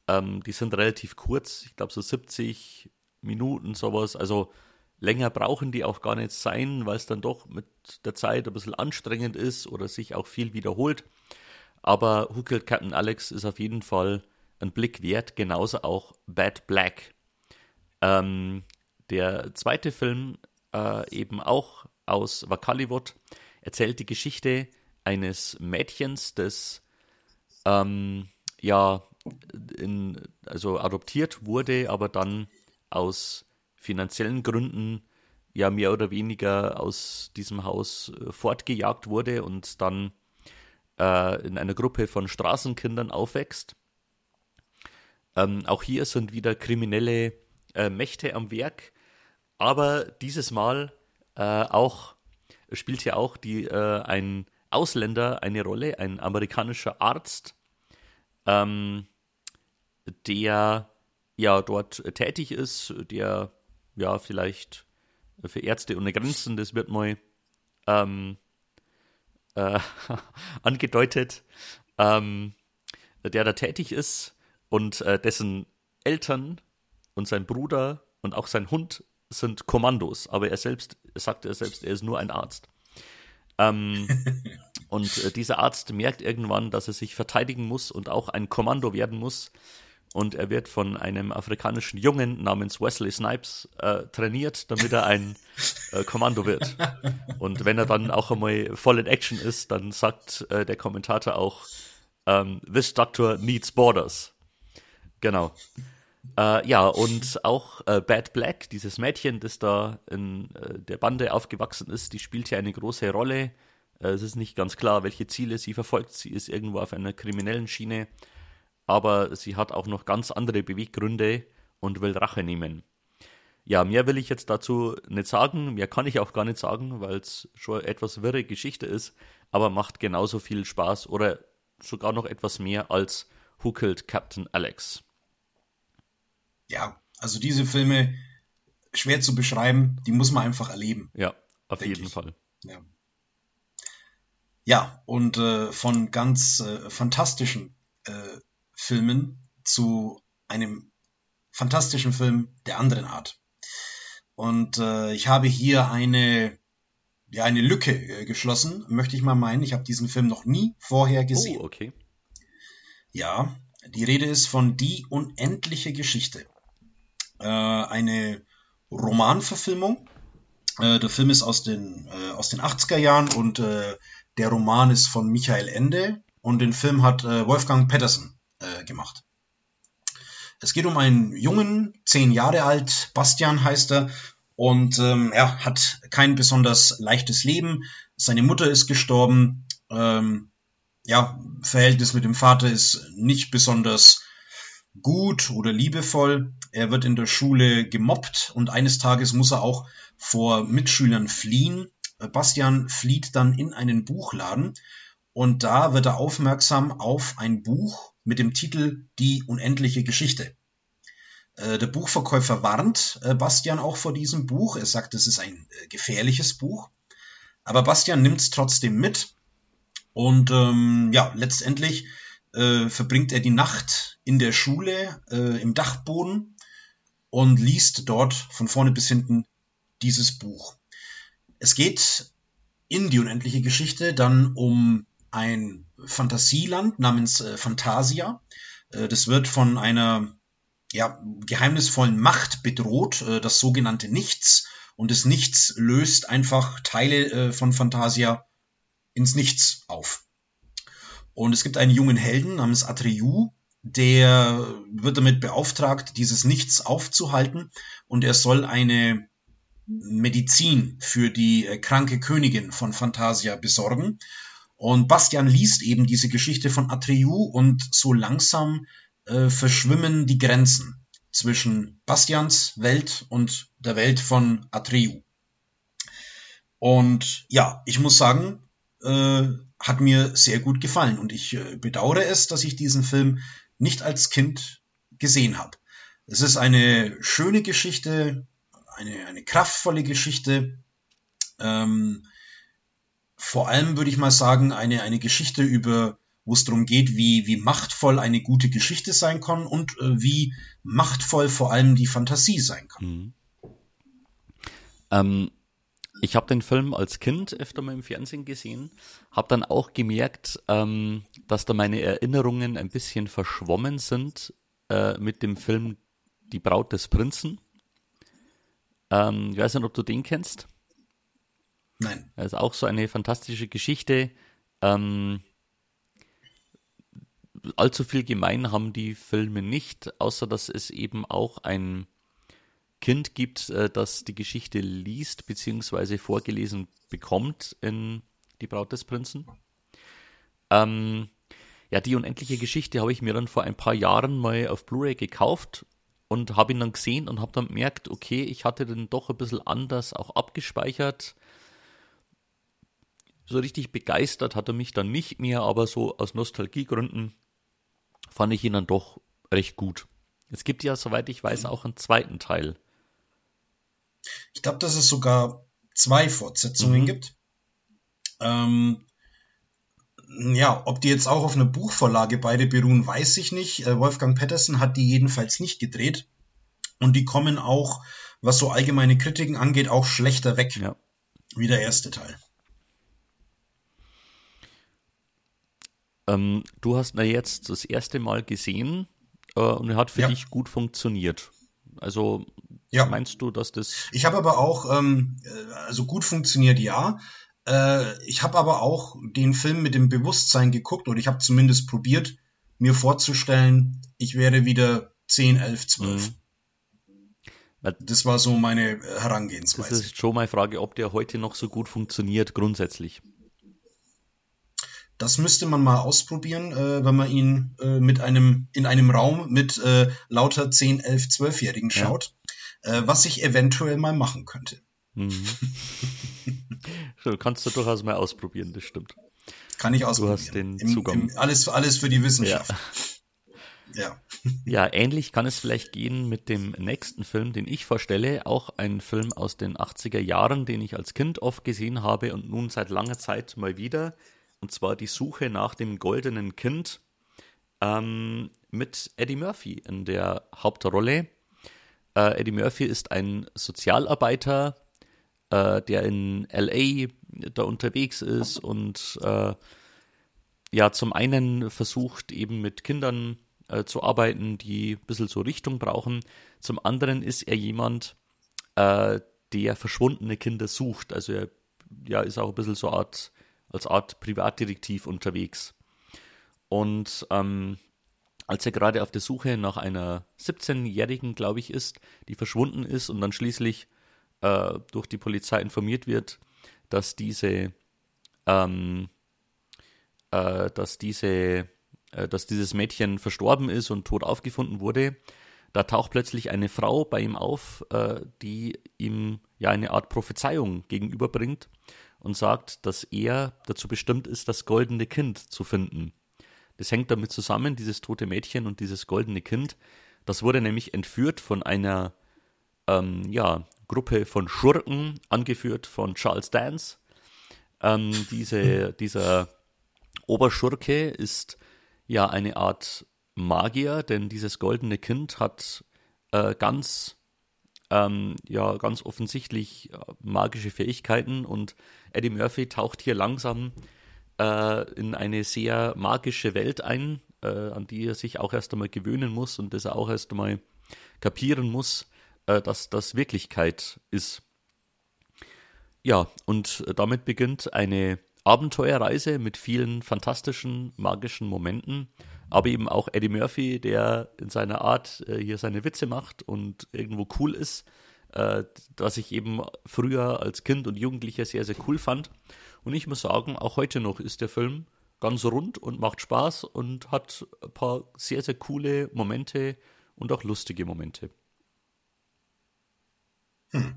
ähm, die sind relativ kurz. Ich glaube so 70 Minuten sowas. Also länger brauchen die auch gar nicht sein, weil es dann doch mit der Zeit ein bisschen anstrengend ist oder sich auch viel wiederholt. Aber Who Killed Captain Alex ist auf jeden Fall ein Blick wert, genauso auch Bad Black. Ähm, der zweite Film, äh, eben auch aus Wakaliwood, erzählt die Geschichte eines Mädchens, das ähm, ja in, also adoptiert wurde, aber dann aus finanziellen Gründen ja mehr oder weniger aus diesem Haus äh, fortgejagt wurde und dann äh, in einer Gruppe von Straßenkindern aufwächst. Ähm, auch hier sind wieder kriminelle äh, Mächte am Werk, aber dieses Mal äh, auch spielt hier auch die, äh, ein Ausländer eine Rolle, ein amerikanischer Arzt, ähm, der ja dort tätig ist, der ja vielleicht für Ärzte ohne Grenzen, das wird mal ähm, äh, [LAUGHS] angedeutet, ähm, der da tätig ist und äh, dessen Eltern und sein Bruder und auch sein Hund sind Kommandos, aber er selbst sagt er selbst, er ist nur ein Arzt. Ähm, [LAUGHS] und äh, dieser Arzt merkt irgendwann, dass er sich verteidigen muss und auch ein Kommando werden muss. Und er wird von einem afrikanischen Jungen namens Wesley Snipes äh, trainiert, damit er ein äh, Kommando wird. Und wenn er dann auch einmal voll in Action ist, dann sagt äh, der Kommentator auch, ähm, This Doctor needs borders. Genau. Äh, ja, und auch äh, Bad Black, dieses Mädchen, das da in äh, der Bande aufgewachsen ist, die spielt hier eine große Rolle. Äh, es ist nicht ganz klar, welche Ziele sie verfolgt. Sie ist irgendwo auf einer kriminellen Schiene, aber sie hat auch noch ganz andere Beweggründe und will Rache nehmen. Ja, mehr will ich jetzt dazu nicht sagen, mehr kann ich auch gar nicht sagen, weil es schon etwas wirre Geschichte ist, aber macht genauso viel Spaß oder sogar noch etwas mehr als Who Killed Captain Alex ja, also diese Filme schwer zu beschreiben, die muss man einfach erleben. Ja, auf jeden ich. Fall. Ja. Ja, und äh, von ganz äh, fantastischen äh, Filmen zu einem fantastischen Film der anderen Art. Und äh, ich habe hier eine, ja, eine Lücke äh, geschlossen, möchte ich mal meinen. Ich habe diesen Film noch nie vorher gesehen. Oh, okay. Ja, die Rede ist von Die unendliche Geschichte. Äh, eine Romanverfilmung. Äh, der Film ist aus den, äh, aus den 80er Jahren und äh, der Roman ist von Michael Ende und den Film hat äh, Wolfgang Pettersen äh, gemacht. Es geht um einen Jungen, zehn Jahre alt, Bastian heißt er, und ähm, er hat kein besonders leichtes Leben. Seine Mutter ist gestorben. Ähm, ja, Verhältnis mit dem Vater ist nicht besonders gut oder liebevoll. Er wird in der Schule gemobbt und eines Tages muss er auch vor Mitschülern fliehen. Bastian flieht dann in einen Buchladen und da wird er aufmerksam auf ein Buch mit dem Titel Die unendliche Geschichte. Äh, der Buchverkäufer warnt äh, Bastian auch vor diesem Buch. Er sagt, es ist ein äh, gefährliches Buch. Aber Bastian nimmt es trotzdem mit. Und ähm, ja, letztendlich äh, verbringt er die Nacht in der Schule äh, im Dachboden und liest dort von vorne bis hinten dieses Buch. Es geht in die unendliche Geschichte dann um ein Fantasieland namens äh, Fantasia. Äh, das wird von einer ja, geheimnisvollen Macht bedroht, äh, das sogenannte Nichts. Und das Nichts löst einfach Teile äh, von Fantasia ins Nichts auf. Und es gibt einen jungen Helden namens Atreyu, der wird damit beauftragt, dieses Nichts aufzuhalten und er soll eine Medizin für die äh, kranke Königin von Fantasia besorgen. Und Bastian liest eben diese Geschichte von Atreyu und so langsam äh, verschwimmen die Grenzen zwischen Bastians Welt und der Welt von Atreyu. Und ja, ich muss sagen, äh, hat mir sehr gut gefallen und ich äh, bedauere es, dass ich diesen Film nicht als Kind gesehen habe. Es ist eine schöne Geschichte, eine, eine kraftvolle Geschichte. Ähm, vor allem würde ich mal sagen, eine, eine Geschichte über, wo es darum geht, wie, wie machtvoll eine gute Geschichte sein kann und äh, wie machtvoll vor allem die Fantasie sein kann. Mhm. Ähm, ich habe den Film als Kind öfter mal im Fernsehen gesehen, habe dann auch gemerkt, ähm, dass da meine Erinnerungen ein bisschen verschwommen sind äh, mit dem Film Die Braut des Prinzen. Ähm, ich weiß nicht, ob du den kennst. Nein. Das ist auch so eine fantastische Geschichte. Ähm, allzu viel gemein haben die Filme nicht, außer dass es eben auch ein Kind gibt, äh, das die Geschichte liest bzw. vorgelesen bekommt in Die Braut des Prinzen. Ähm, ja, die unendliche Geschichte habe ich mir dann vor ein paar Jahren mal auf Blu-ray gekauft und habe ihn dann gesehen und habe dann gemerkt, okay, ich hatte den doch ein bisschen anders auch abgespeichert. So richtig begeistert hat er mich dann nicht mehr, aber so aus Nostalgiegründen fand ich ihn dann doch recht gut. Es gibt ja, soweit ich weiß, auch einen zweiten Teil. Ich glaube, dass es sogar zwei Fortsetzungen mhm. gibt. Ähm, ja, ob die jetzt auch auf einer Buchvorlage beide beruhen, weiß ich nicht. Äh, Wolfgang Pettersen hat die jedenfalls nicht gedreht. Und die kommen auch, was so allgemeine Kritiken angeht, auch schlechter weg. Ja. Wie der erste Teil. Ähm, du hast ihn jetzt das erste Mal gesehen äh, und er hat für ja. dich gut funktioniert. Also ja. meinst du, dass das. Ich habe aber auch, ähm, äh, also gut funktioniert ja. Äh, ich habe aber auch den Film mit dem Bewusstsein geguckt oder ich habe zumindest probiert, mir vorzustellen, ich wäre wieder 10, 11, 12. Mhm. Das war so meine Herangehensweise. Das ist schon meine Frage, ob der heute noch so gut funktioniert, grundsätzlich. Das müsste man mal ausprobieren, äh, wenn man ihn äh, mit einem, in einem Raum mit äh, lauter 10, 11, 12-Jährigen schaut. Äh, was ich eventuell mal machen könnte. Mhm. [LAUGHS] so, kannst du durchaus mal ausprobieren, das stimmt. Kann ich ausprobieren. Du hast den Zugang. Im, alles, alles für die Wissenschaft. Ja. ja. [LAUGHS] ja, ähnlich kann es vielleicht gehen mit dem nächsten Film, den ich vorstelle. Auch ein Film aus den 80er Jahren, den ich als Kind oft gesehen habe und nun seit langer Zeit mal wieder und zwar die Suche nach dem goldenen Kind ähm, mit Eddie Murphy in der Hauptrolle. Äh, Eddie Murphy ist ein Sozialarbeiter, äh, der in LA da unterwegs ist und äh, ja, zum einen versucht eben mit Kindern äh, zu arbeiten, die ein bisschen so Richtung brauchen. Zum anderen ist er jemand, äh, der verschwundene Kinder sucht. Also er ja, ist auch ein bisschen so Art, als Art Privatdetektiv unterwegs. Und ähm, als er gerade auf der Suche nach einer 17-Jährigen, glaube ich, ist, die verschwunden ist und dann schließlich äh, durch die Polizei informiert wird, dass diese, ähm, äh, dass diese, äh, dass dieses Mädchen verstorben ist und tot aufgefunden wurde, da taucht plötzlich eine Frau bei ihm auf, äh, die ihm ja eine Art Prophezeiung gegenüberbringt und sagt, dass er dazu bestimmt ist, das goldene Kind zu finden. Das hängt damit zusammen, dieses tote Mädchen und dieses goldene Kind. Das wurde nämlich entführt von einer ähm, ja, Gruppe von Schurken, angeführt von Charles Dance. Ähm, diese, dieser Oberschurke ist ja eine Art Magier, denn dieses goldene Kind hat äh, ganz, ähm, ja, ganz offensichtlich äh, magische Fähigkeiten und Eddie Murphy taucht hier langsam äh, in eine sehr magische Welt ein, äh, an die er sich auch erst einmal gewöhnen muss und das er auch erst einmal kapieren muss, äh, dass das Wirklichkeit ist. Ja, und damit beginnt eine Abenteuerreise mit vielen fantastischen, magischen Momenten, aber eben auch Eddie Murphy, der in seiner Art äh, hier seine Witze macht und irgendwo cool ist, äh, was ich eben früher als Kind und Jugendlicher sehr, sehr cool fand. Und ich muss sagen, auch heute noch ist der Film ganz rund und macht Spaß und hat ein paar sehr, sehr coole Momente und auch lustige Momente. Hm.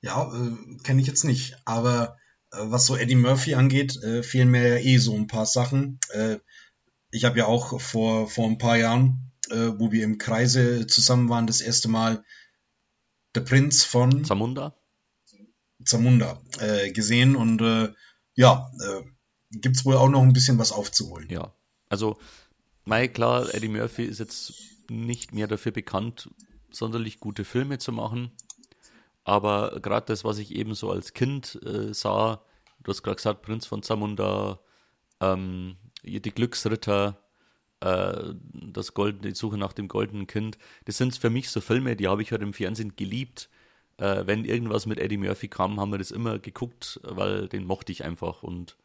Ja, äh, kenne ich jetzt nicht. Aber äh, was so Eddie Murphy angeht, äh, fehlen mir ja eh so ein paar Sachen. Äh, ich habe ja auch vor, vor ein paar Jahren, äh, wo wir im Kreise zusammen waren, das erste Mal Der Prinz von Zamunda, Zamunda äh, gesehen und äh, ja, äh, gibt es wohl auch noch ein bisschen was aufzuholen. Ja, also, Mike, klar, Eddie Murphy ist jetzt nicht mehr dafür bekannt, sonderlich gute Filme zu machen. Aber gerade das, was ich eben so als Kind äh, sah, du hast gerade gesagt, Prinz von Zamunda, ähm, die Glücksritter, äh, das goldene, die Suche nach dem goldenen Kind, das sind für mich so Filme, die habe ich halt im Fernsehen geliebt. Äh, wenn irgendwas mit Eddie Murphy kam, haben wir das immer geguckt, weil den mochte ich einfach und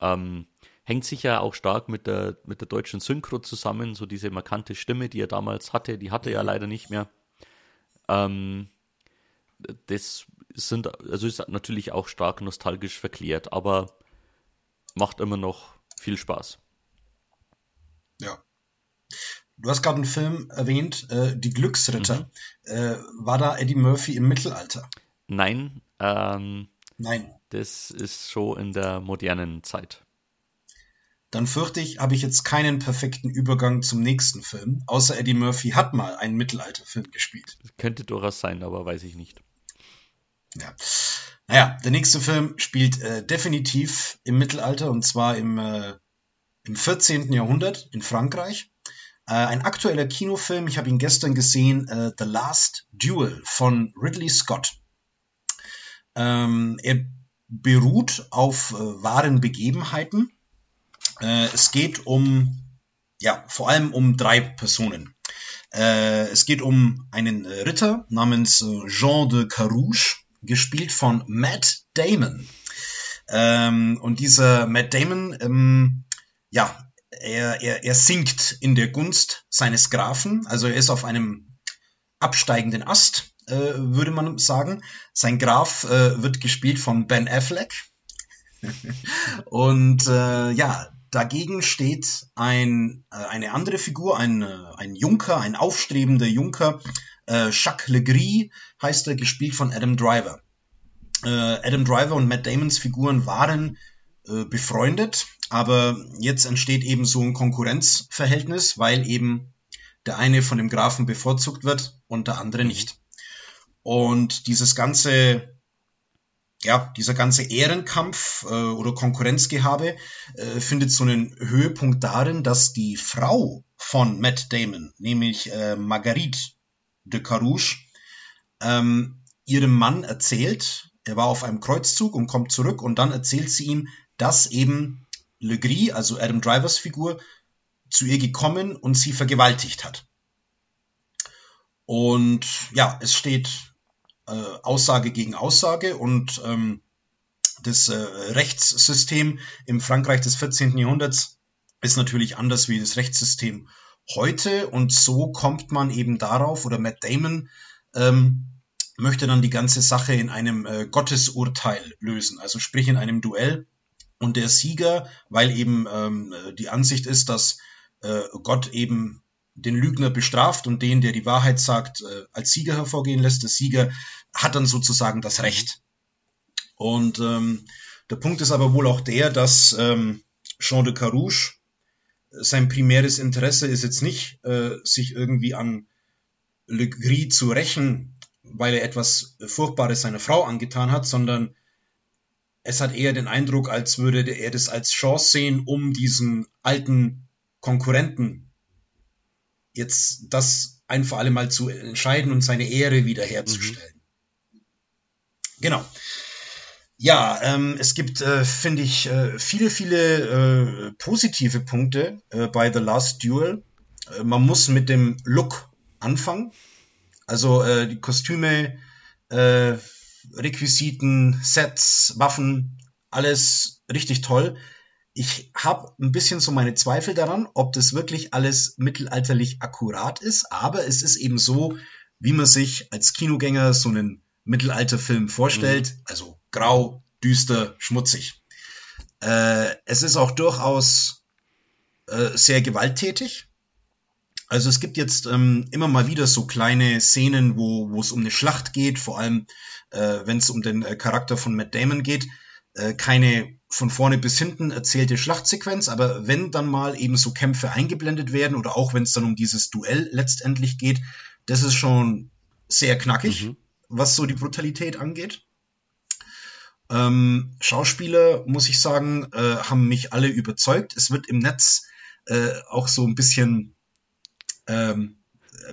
ähm, hängt sicher auch stark mit der, mit der deutschen Synchro zusammen, so diese markante Stimme, die er damals hatte, die hatte er leider nicht mehr. Ähm, das sind, also ist natürlich auch stark nostalgisch verklärt, aber macht immer noch viel Spaß. Ja. Du hast gerade einen Film erwähnt, äh, Die Glücksritter. Mhm. Äh, war da Eddie Murphy im Mittelalter? Nein. Ähm, Nein. Das ist schon in der modernen Zeit. Dann fürchte ich, habe ich jetzt keinen perfekten Übergang zum nächsten Film, außer Eddie Murphy hat mal einen Mittelalterfilm gespielt. Das könnte durchaus sein, aber weiß ich nicht. Ja. Naja, der nächste Film spielt äh, definitiv im Mittelalter und zwar im, äh, im 14. Jahrhundert in Frankreich. Äh, ein aktueller Kinofilm, ich habe ihn gestern gesehen, äh, The Last Duel von Ridley Scott. Ähm, er beruht auf äh, wahren Begebenheiten. Äh, es geht um, ja, vor allem um drei Personen. es geht um einen Ritter namens Jean de Carouge gespielt von Matt Damon. Ähm, und dieser Matt Damon, ähm, ja, er, er, er sinkt in der Gunst seines Grafen. Also er ist auf einem absteigenden Ast, äh, würde man sagen. Sein Graf äh, wird gespielt von Ben Affleck. [LAUGHS] und äh, ja, dagegen steht ein, äh, eine andere Figur, ein, äh, ein Junker, ein aufstrebender Junker, äh, Jacques Legris heißt er, gespielt von Adam Driver. Adam Driver und Matt Damons Figuren waren befreundet, aber jetzt entsteht eben so ein Konkurrenzverhältnis, weil eben der eine von dem Grafen bevorzugt wird und der andere nicht. Und dieses ganze ja, dieser ganze Ehrenkampf äh, oder Konkurrenzgehabe äh, findet so einen Höhepunkt darin, dass die Frau von Matt Damon, nämlich äh, Marguerite de Carouge, ähm, ihrem Mann erzählt, er war auf einem Kreuzzug und kommt zurück und dann erzählt sie ihm, dass eben Legris, also Adam Drivers Figur, zu ihr gekommen und sie vergewaltigt hat. Und ja, es steht äh, Aussage gegen Aussage und ähm, das äh, Rechtssystem im Frankreich des 14. Jahrhunderts ist natürlich anders wie das Rechtssystem heute und so kommt man eben darauf oder Matt Damon ähm, möchte dann die ganze Sache in einem äh, Gottesurteil lösen, also sprich in einem Duell und der Sieger, weil eben ähm, die Ansicht ist, dass äh, Gott eben den Lügner bestraft und den, der die Wahrheit sagt, äh, als Sieger hervorgehen lässt. Der Sieger hat dann sozusagen das Recht. Und ähm, der Punkt ist aber wohl auch der, dass ähm, Jean de Carouge sein primäres Interesse ist jetzt nicht, äh, sich irgendwie an Le Gris zu rächen, weil er etwas Furchtbares seiner Frau angetan hat, sondern es hat eher den Eindruck, als würde er das als Chance sehen, um diesen alten Konkurrenten jetzt das ein für alle Mal zu entscheiden und seine Ehre wiederherzustellen. Mhm. Genau. Ja, ähm, es gibt, äh, finde ich, äh, viele, viele äh, positive Punkte äh, bei The Last Duel. Äh, man muss mit dem Look anfangen. Also äh, die Kostüme, Requisiten, Sets, Waffen, alles richtig toll. Ich habe ein bisschen so meine Zweifel daran, ob das wirklich alles mittelalterlich akkurat ist, aber es ist eben so, wie man sich als Kinogänger so einen Mittelalterfilm vorstellt, mhm. also grau, düster, schmutzig. Äh, es ist auch durchaus äh, sehr gewalttätig. Also es gibt jetzt ähm, immer mal wieder so kleine Szenen, wo, wo es um eine Schlacht geht, vor allem äh, wenn es um den äh, Charakter von Matt Damon geht. Äh, keine von vorne bis hinten erzählte Schlachtsequenz, aber wenn dann mal eben so Kämpfe eingeblendet werden oder auch wenn es dann um dieses Duell letztendlich geht, das ist schon sehr knackig, mhm. was so die Brutalität angeht. Ähm, Schauspieler, muss ich sagen, äh, haben mich alle überzeugt. Es wird im Netz äh, auch so ein bisschen ähm,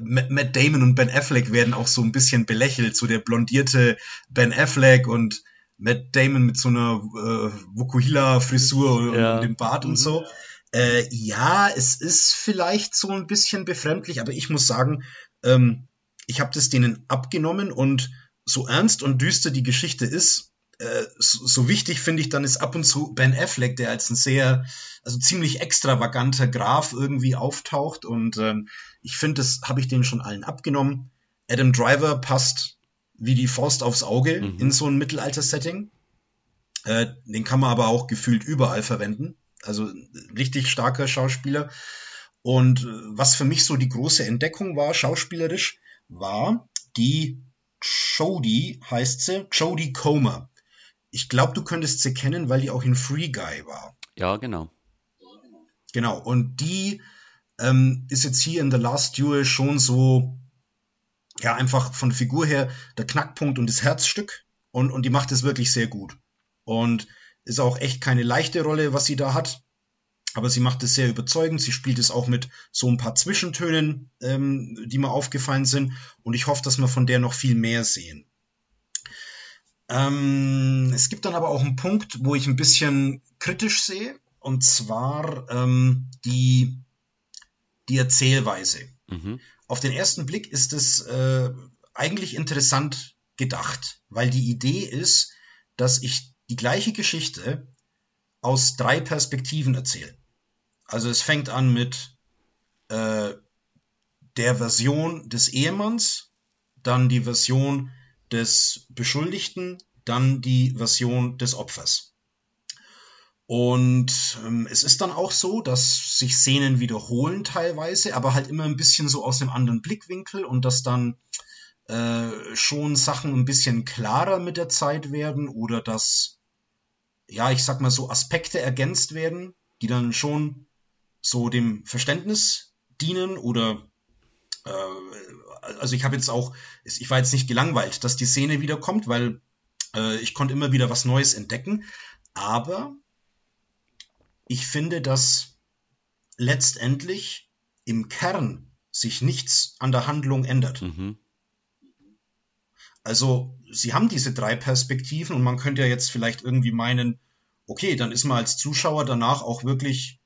Matt Damon und Ben Affleck werden auch so ein bisschen belächelt, so der blondierte Ben Affleck und Matt Damon mit so einer äh, Vokuhila-Frisur ja. und dem Bart und mhm. so. Äh, ja, es ist vielleicht so ein bisschen befremdlich, aber ich muss sagen, ähm, ich habe das denen abgenommen und so ernst und düster die Geschichte ist, äh, so, so, wichtig finde ich dann ist ab und zu Ben Affleck, der als ein sehr, also ziemlich extravaganter Graf irgendwie auftaucht und ähm, ich finde, das habe ich denen schon allen abgenommen. Adam Driver passt wie die Faust aufs Auge mhm. in so ein Mittelalter-Setting. Äh, den kann man aber auch gefühlt überall verwenden. Also richtig starker Schauspieler. Und äh, was für mich so die große Entdeckung war, schauspielerisch, war die Jodie, heißt sie, Jodie Comer. Ich glaube, du könntest sie kennen, weil die auch in Free Guy war. Ja, genau. Genau, und die ähm, ist jetzt hier in The Last Duel schon so ja, einfach von Figur her der Knackpunkt und das Herzstück. Und, und die macht es wirklich sehr gut. Und ist auch echt keine leichte Rolle, was sie da hat. Aber sie macht es sehr überzeugend. Sie spielt es auch mit so ein paar Zwischentönen, ähm, die mir aufgefallen sind. Und ich hoffe, dass wir von der noch viel mehr sehen. Ähm, es gibt dann aber auch einen Punkt, wo ich ein bisschen kritisch sehe. Und zwar ähm, die, die Erzählweise. Mhm auf den ersten Blick ist es äh, eigentlich interessant gedacht, weil die Idee ist, dass ich die gleiche Geschichte aus drei Perspektiven erzähle. Also es fängt an mit äh, der Version des Ehemanns, dann die Version des Beschuldigten, dann die Version des Opfers. Und ähm, es ist dann auch so, dass sich Szenen wiederholen teilweise, aber halt immer ein bisschen so aus einem anderen Blickwinkel und dass dann äh, schon Sachen ein bisschen klarer mit der Zeit werden oder dass, ja, ich sag mal so Aspekte ergänzt werden, die dann schon so dem Verständnis dienen oder äh, also ich habe jetzt auch, ich war jetzt nicht gelangweilt, dass die Szene wiederkommt, weil Äh, ich konnte immer wieder was Neues entdecken. Aber ich finde, dass letztendlich im Kern sich nichts an der Handlung ändert. Mhm. Also, sie haben diese drei Perspektiven und man könnte ja jetzt vielleicht irgendwie meinen, okay, dann ist man als Zuschauer danach auch wirklich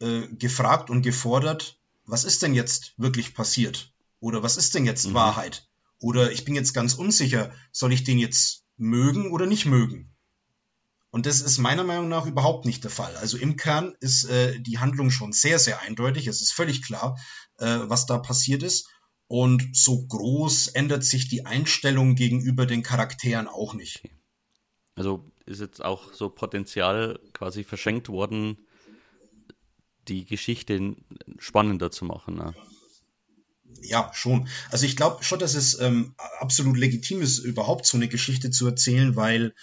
äh, gefragt und gefordert, was ist denn jetzt wirklich passiert? Oder was ist denn jetzt mhm. Wahrheit? Oder ich bin jetzt ganz unsicher, soll ich den jetzt mögen oder nicht mögen? Und das ist meiner Meinung nach überhaupt nicht der Fall. Also im Kern ist äh, die Handlung schon sehr, sehr eindeutig. Es ist völlig klar, äh, was da passiert ist. Und so groß ändert sich die Einstellung gegenüber den Charakteren auch nicht. Also ist jetzt auch so Potenzial quasi verschenkt worden, die Geschichte spannender zu machen. Ne? Ja, schon. Also ich glaube schon, dass es ähm, absolut legitim ist, überhaupt so eine Geschichte zu erzählen, weil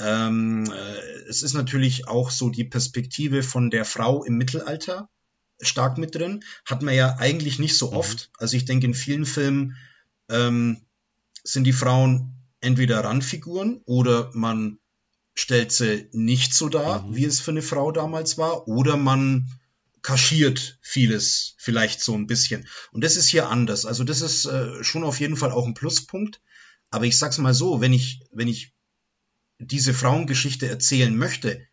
ähm, äh, es ist natürlich auch so die Perspektive von der Frau im Mittelalter stark mit drin. Hat man ja eigentlich nicht so mhm. oft. Also ich denke, in vielen Filmen ähm, sind die Frauen entweder Randfiguren oder man stellt sie nicht so dar, mhm. wie es für eine Frau damals war, oder man kaschiert vieles vielleicht so ein bisschen. Und das ist hier anders. Also das ist äh, schon auf jeden Fall auch ein Pluspunkt. Aber ich sag's mal so, wenn ich, wenn ich diese Frauengeschichte erzählen möchte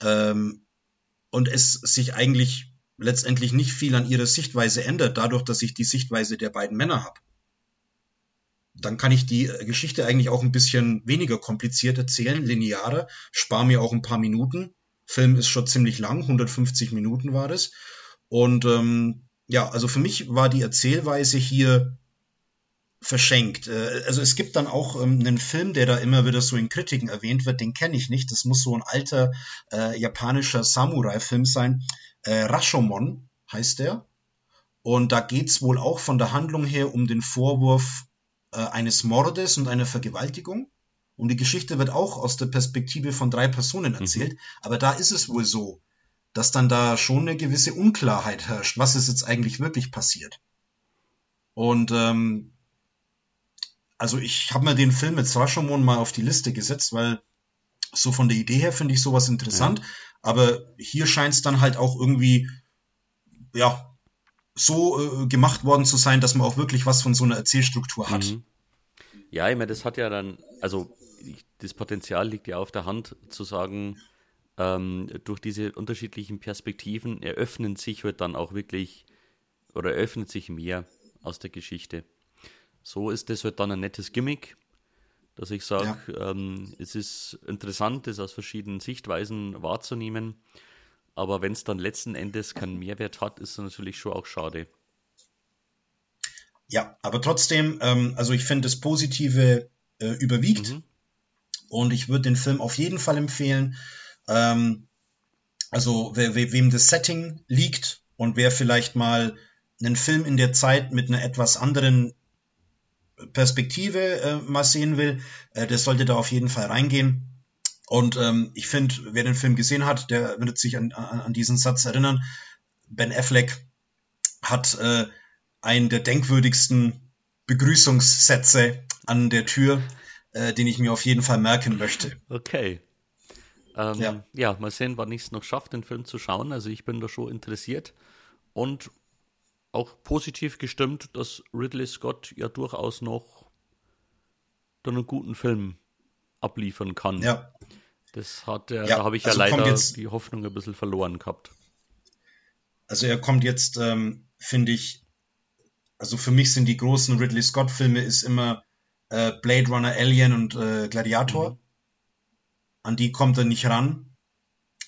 ähm, und es sich eigentlich letztendlich nicht viel an ihrer Sichtweise ändert, dadurch, dass ich die Sichtweise der beiden Männer habe, dann kann ich die Geschichte eigentlich auch ein bisschen weniger kompliziert erzählen, linearer, spare mir auch ein paar Minuten. Film ist schon ziemlich lang, 150 Minuten war das. Und ähm, ja, also für mich war die Erzählweise hier verschenkt. Äh, also es gibt dann auch ähm, einen Film, der da immer wieder so in Kritiken erwähnt wird, den kenne ich nicht. Das muss so ein alter äh, japanischer Samurai-Film sein. Äh, Rashomon heißt der. Und da geht's wohl auch von der Handlung her um den Vorwurf äh, eines Mordes und einer Vergewaltigung. Und die Geschichte wird auch aus der Perspektive von drei Personen mhm. erzählt. Mhm. Aber da ist es wohl so, dass dann da schon eine gewisse Unklarheit herrscht, was ist jetzt eigentlich wirklich passiert. Und ähm, also ich habe mir den Film mit Rashomon mal auf die Liste gesetzt, weil so von der Idee her finde ich sowas interessant. Ja. Aber hier scheint es dann halt auch irgendwie, ja, so äh, gemacht worden zu sein, dass man auch wirklich was von so einer Erzählstruktur hat. Mhm. Ja, ich meine, das hat ja dann, also das Potenzial liegt ja auf der Hand zu sagen, ähm, durch diese unterschiedlichen Perspektiven eröffnen sich halt dann auch wirklich oder eröffnet sich mehr aus der Geschichte. So ist das halt dann ein nettes Gimmick, dass ich sage, ja. ähm, es ist interessant, das aus verschiedenen Sichtweisen wahrzunehmen. Aber wenn es dann letzten Endes keinen Mehrwert hat, ist es natürlich schon auch schade. Ja, aber trotzdem, ähm, also ich finde, das Positive äh, überwiegt. Mhm. Und ich würde den Film auf jeden Fall empfehlen. Ähm, also wer, we, wem das Setting liegt und wer vielleicht mal einen Film in der Zeit mit einer etwas anderen Perspektive äh, mal sehen will, äh, der sollte da auf jeden Fall reingehen. Und ähm, ich finde, wer den Film gesehen hat, der wird sich an, an, an diesen Satz erinnern. Ben Affleck hat äh, einen der denkwürdigsten Begrüßungssätze an der Tür, äh, den ich mir auf jeden Fall merken möchte. Okay. Ähm, ja. ja, mal sehen, wann ich es noch schaffe, den Film zu schauen. Also ich bin da schon interessiert. Und auch positiv gestimmt, dass Ridley Scott ja durchaus noch dann einen guten Film abliefern kann. Ja. Das hat er, ja, da habe ich also ja leider jetzt, die Hoffnung ein bisschen verloren gehabt. Also er kommt jetzt, ähm, finde ich, also für mich sind die großen Ridley Scott-Filme ist immer äh, Blade Runner, Alien und äh, Gladiator. Mhm. An die kommt er nicht ran.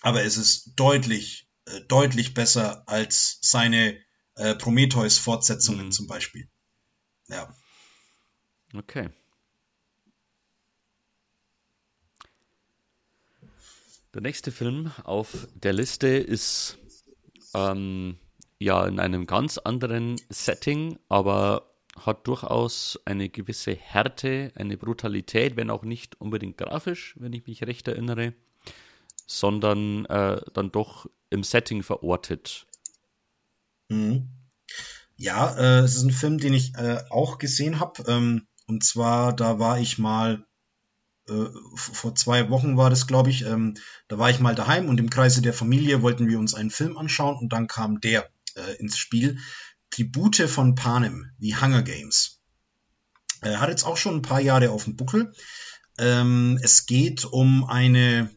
Aber es ist deutlich, äh, deutlich besser als seine äh, Prometheus-Fortsetzungen mhm. zum Beispiel. Ja. Okay. Der nächste Film auf der Liste ist ähm, ja in einem ganz anderen Setting, aber hat durchaus eine gewisse Härte, eine Brutalität, wenn auch nicht unbedingt grafisch, wenn ich mich recht erinnere, sondern äh, dann doch im Setting verortet. Mhm. Ja, äh, es ist ein Film, den ich äh, auch gesehen habe. Ähm, und zwar, da war ich mal äh, vor zwei Wochen war das, glaube ich, ähm, da war ich mal daheim und im Kreise der Familie wollten wir uns einen Film anschauen und dann kam der äh, ins Spiel. Tribute von Panem, wie Hunger Games. Er hat jetzt auch schon ein paar Jahre auf dem Buckel. Ähm, es geht um eine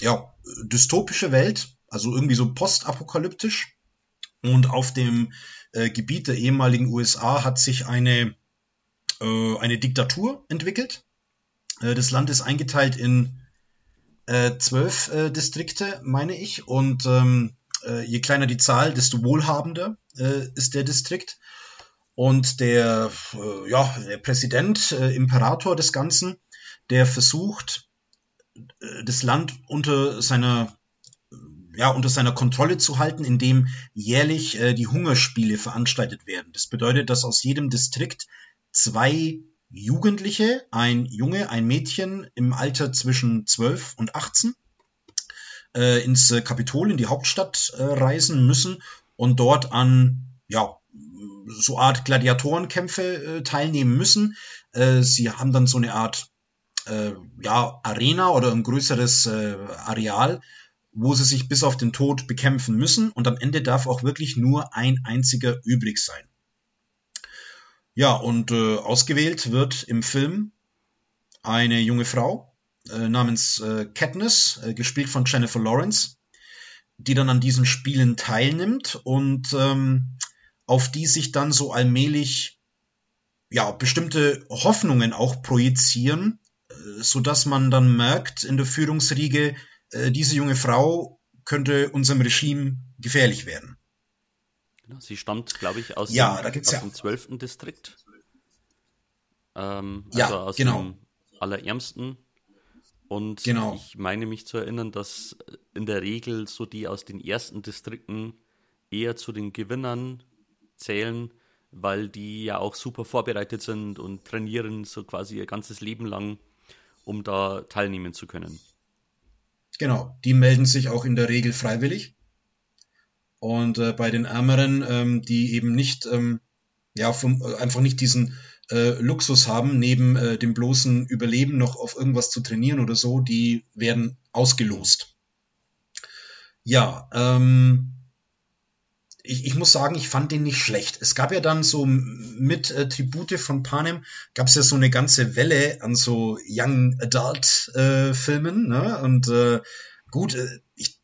ja, dystopische Welt, also irgendwie so postapokalyptisch. Und auf dem äh, Gebiet der ehemaligen USA hat sich eine, äh, eine Diktatur entwickelt. Äh, das Land ist eingeteilt in äh, zwölf äh, Distrikte, meine ich. Und ähm, äh, je kleiner die Zahl, desto wohlhabender ist der Distrikt. Und der, ja, der Präsident, Imperator des Ganzen, der versucht, das Land unter seiner ja, unter seiner Kontrolle zu halten, indem jährlich äh, die Hungerspiele veranstaltet werden. Das bedeutet, dass aus jedem Distrikt zwei Jugendliche, ein Junge, ein Mädchen im Alter zwischen 12 und 18 äh, ins Kapitol, in die Hauptstadt äh, reisen müssen und dort an, ja, so Art Gladiatorenkämpfe äh, teilnehmen müssen. Äh, sie haben dann so eine Art äh, ja, Arena oder ein größeres äh, Areal, wo sie sich bis auf den Tod bekämpfen müssen und am Ende darf auch wirklich nur ein einziger übrig sein. Ja, und äh, ausgewählt wird im Film eine junge Frau äh, namens äh, Katniss, äh, gespielt von Jennifer Lawrence, die dann an diesen Spielen teilnimmt und ähm, auf die sich dann so allmählich ja bestimmte Hoffnungen auch projizieren, äh, so dass man dann merkt in der Führungsriege, äh, diese junge Frau könnte unserem Regime gefährlich werden. Genau, sie stammt, glaube ich, aus, ja, dem, aus ja. dem 12. Distrikt. Ähm, ja, also aus genau. dem allerärmsten. Und genau. ich meine mich zu erinnern, dass in der Regel so die aus den ersten Distrikten eher zu den Gewinnern zählen, weil die ja auch super vorbereitet sind und trainieren so quasi ihr ganzes Leben lang, um da teilnehmen zu können. Genau, die melden sich auch in der Regel freiwillig. Und äh, bei den Ärmeren, ähm, die eben nicht, ähm, ja, vom, äh, einfach nicht diesen äh, Luxus haben, neben äh, dem bloßen Überleben noch auf irgendwas zu trainieren oder so, die werden ausgelost. Ja, ähm, ich, ich muss sagen, ich fand den nicht schlecht. Es gab ja dann so mit äh, Tribute von Panem, gab es ja so eine ganze Welle an so Young Adult äh, Filmen. Ne? Und äh, gut, äh, ich,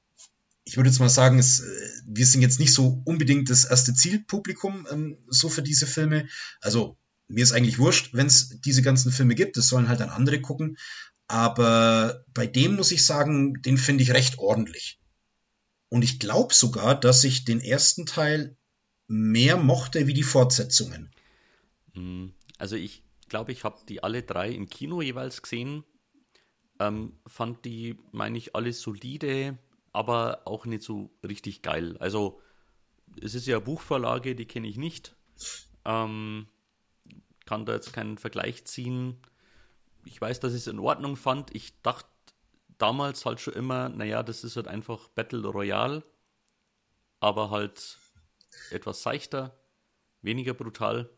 ich würde jetzt mal sagen, es, äh, wir sind jetzt nicht so unbedingt das erste Zielpublikum ähm, so für diese Filme. Also mir ist eigentlich wurscht, wenn es diese ganzen Filme gibt. Das sollen halt dann andere gucken. Aber bei dem muss ich sagen, den finde ich recht ordentlich. Und ich glaube sogar, dass ich den ersten Teil mehr mochte wie die Fortsetzungen. Hm, also ich glaube, ich habe die alle drei im Kino jeweils gesehen. Ähm, fand die, meine ich, alle solide, aber auch nicht so richtig geil. Also es ist ja eine Buchvorlage, die kenne ich nicht. Ähm, kann da jetzt keinen Vergleich ziehen. Ich weiß, dass ich es in Ordnung fand. Ich dachte damals halt schon immer, naja, das ist halt einfach Battle Royale, aber halt etwas seichter, weniger brutal.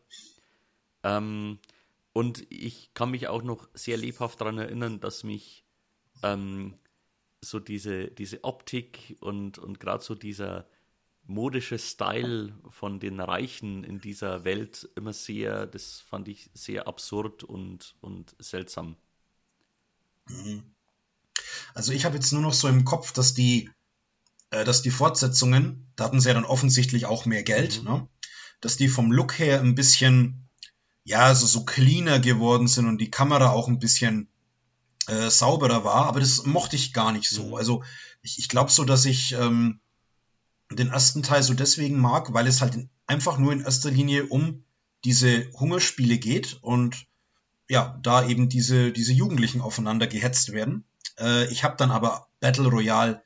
Ähm, und ich kann mich auch noch sehr lebhaft daran erinnern, dass mich ähm, so diese, diese Optik und, und gerade so dieser modische Style von den Reichen in dieser Welt immer sehr, das fand ich sehr absurd und, und seltsam. Mhm. Also ich habe jetzt nur noch so im Kopf, dass die, äh, dass die Fortsetzungen, da hatten sie ja dann offensichtlich auch mehr Geld, mhm. ne? dass die vom Look her ein bisschen, ja, also so cleaner geworden sind und die Kamera auch ein bisschen äh, sauberer war, aber das mochte ich gar nicht so. Mhm. Also ich, ich glaube so, dass ich ähm, den ersten Teil so deswegen mag, weil es halt in, einfach nur in erster Linie um diese Hungerspiele geht und ja, da eben diese, diese Jugendlichen aufeinander gehetzt werden. Äh, ich habe dann aber Battle Royale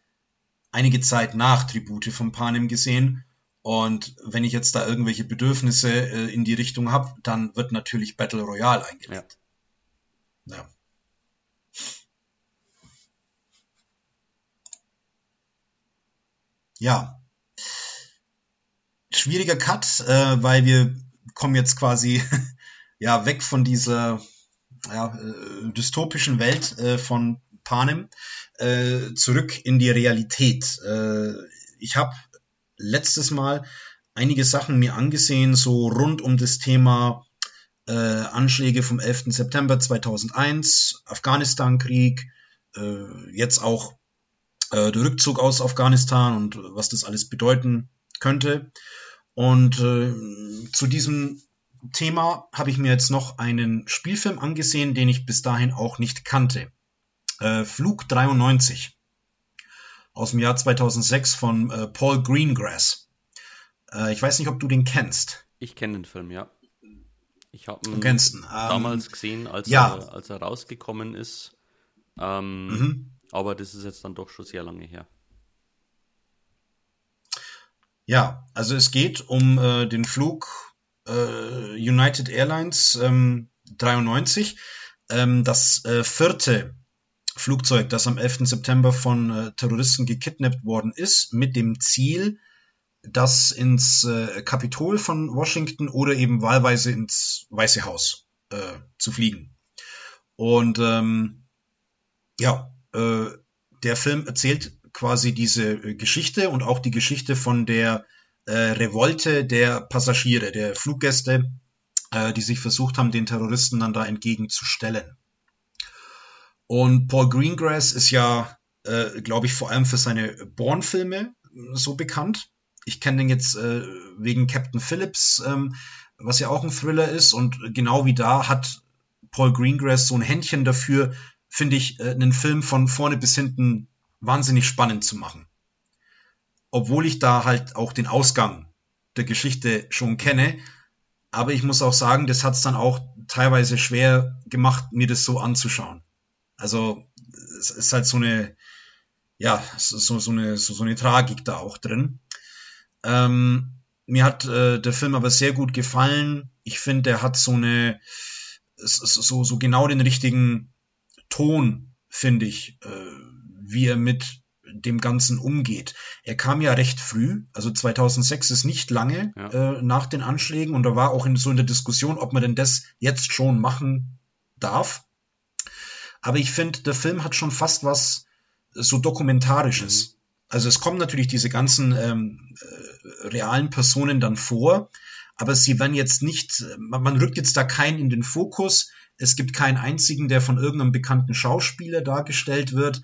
einige Zeit nach Tribute von Panem gesehen. Und wenn ich jetzt da irgendwelche Bedürfnisse äh, in die Richtung habe, dann wird natürlich Battle Royale eingelegt. Ja. ja. Ja. Schwieriger Cut, äh, weil wir kommen jetzt quasi [LAUGHS] ja weg von dieser ja, äh, dystopischen Welt äh, von Panem äh, zurück in die Realität. Ich habe letztes Mal einige Sachen mir angesehen, so rund um das Thema äh, Anschläge vom 11. September 2001, Afghanistan-Krieg, äh, jetzt auch äh, der Rückzug aus Afghanistan und was das alles bedeuten könnte. Und äh, zu diesem Thema habe ich mir jetzt noch einen Spielfilm angesehen, den ich bis dahin auch nicht kannte. Äh, Flug 93 aus dem Jahr 2006 von äh, Paul Greengrass. Äh, ich weiß nicht, ob du den kennst. Ich kenne den Film, ja. Ich habe ihn ähm, damals gesehen, als, ja. er, als er rausgekommen ist. Ähm, mhm. Aber das ist jetzt dann doch schon sehr lange her. Ja, also es geht um äh, den Flug äh, United Airlines ähm, 93, ähm, das äh, vierte Flugzeug, das am 11. September von äh, Terroristen gekidnappt worden ist, mit dem Ziel, das ins äh, Kapitol von Washington oder eben wahlweise ins Weiße Haus äh, zu fliegen. Und ähm, ja, der Film erzählt quasi diese äh, Geschichte und auch die Geschichte von der äh, Revolte der Passagiere, der Fluggäste, äh, die sich versucht haben, den Terroristen dann da entgegenzustellen. Und Paul Greengrass ist ja, äh, glaube ich, vor allem für seine Bourne-Filme so bekannt. Ich kenne den jetzt äh, wegen Captain Phillips, ähm, was ja auch ein Thriller ist. Und genau wie da hat Paul Greengrass so ein Händchen dafür, finde ich, äh, einen Film von vorne bis hinten wahnsinnig spannend zu machen. Obwohl ich da halt auch den Ausgang der Geschichte schon kenne. Aber ich muss auch sagen, das hat es dann auch teilweise schwer gemacht, mir das so anzuschauen. Also es ist halt so eine, ja, so, so, eine, so, so eine Tragik da auch drin. Ähm, mir hat äh, der Film aber sehr gut gefallen. Ich finde, er hat so eine, so, so genau den richtigen Ton, finde ich, äh, wie er mit dem Ganzen umgeht. Er kam ja recht früh, also 2006 ist nicht lange ja. äh, nach den Anschlägen und da war auch in, so in der Diskussion, ob man denn das jetzt schon machen darf. Aber ich finde, der Film hat schon fast was so dokumentarisches. Mhm. Also es kommen natürlich diese ganzen ähm, äh, realen Personen dann vor, aber sie werden jetzt nicht, man, man rückt jetzt da keinen in den Fokus. Es gibt keinen einzigen, der von irgendeinem bekannten Schauspieler dargestellt wird.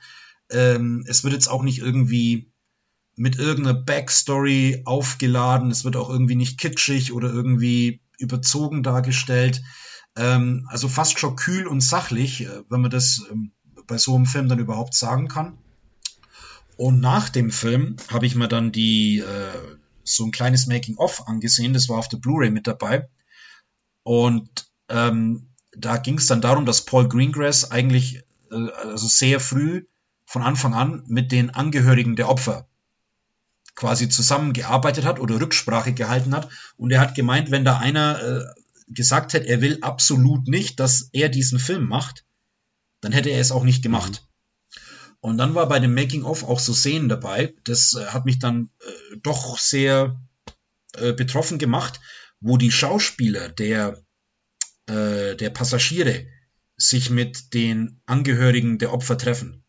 Ähm, es wird jetzt auch nicht irgendwie mit irgendeiner Backstory aufgeladen. Es wird auch irgendwie nicht kitschig oder irgendwie überzogen dargestellt. Ähm, also fast schon kühl und sachlich, äh, wenn man das ähm, bei so einem Film dann überhaupt sagen kann. Und nach dem Film habe ich mir dann die äh, so ein kleines Making-of angesehen. Das war auf der Blu-ray mit dabei. Und ähm, da ging es dann darum, dass Paul Greengrass eigentlich äh, also sehr früh von Anfang an mit den Angehörigen der Opfer quasi zusammengearbeitet hat oder Rücksprache gehalten hat. Und er hat gemeint, wenn da einer äh, gesagt hätte, er will absolut nicht, dass er diesen Film macht, dann hätte er es auch nicht gemacht. Mhm. Und dann war bei dem Making-of auch so Szenen dabei, das äh, hat mich dann äh, doch sehr äh, betroffen gemacht, wo die Schauspieler der, äh, der Passagiere sich mit den Angehörigen der Opfer treffen.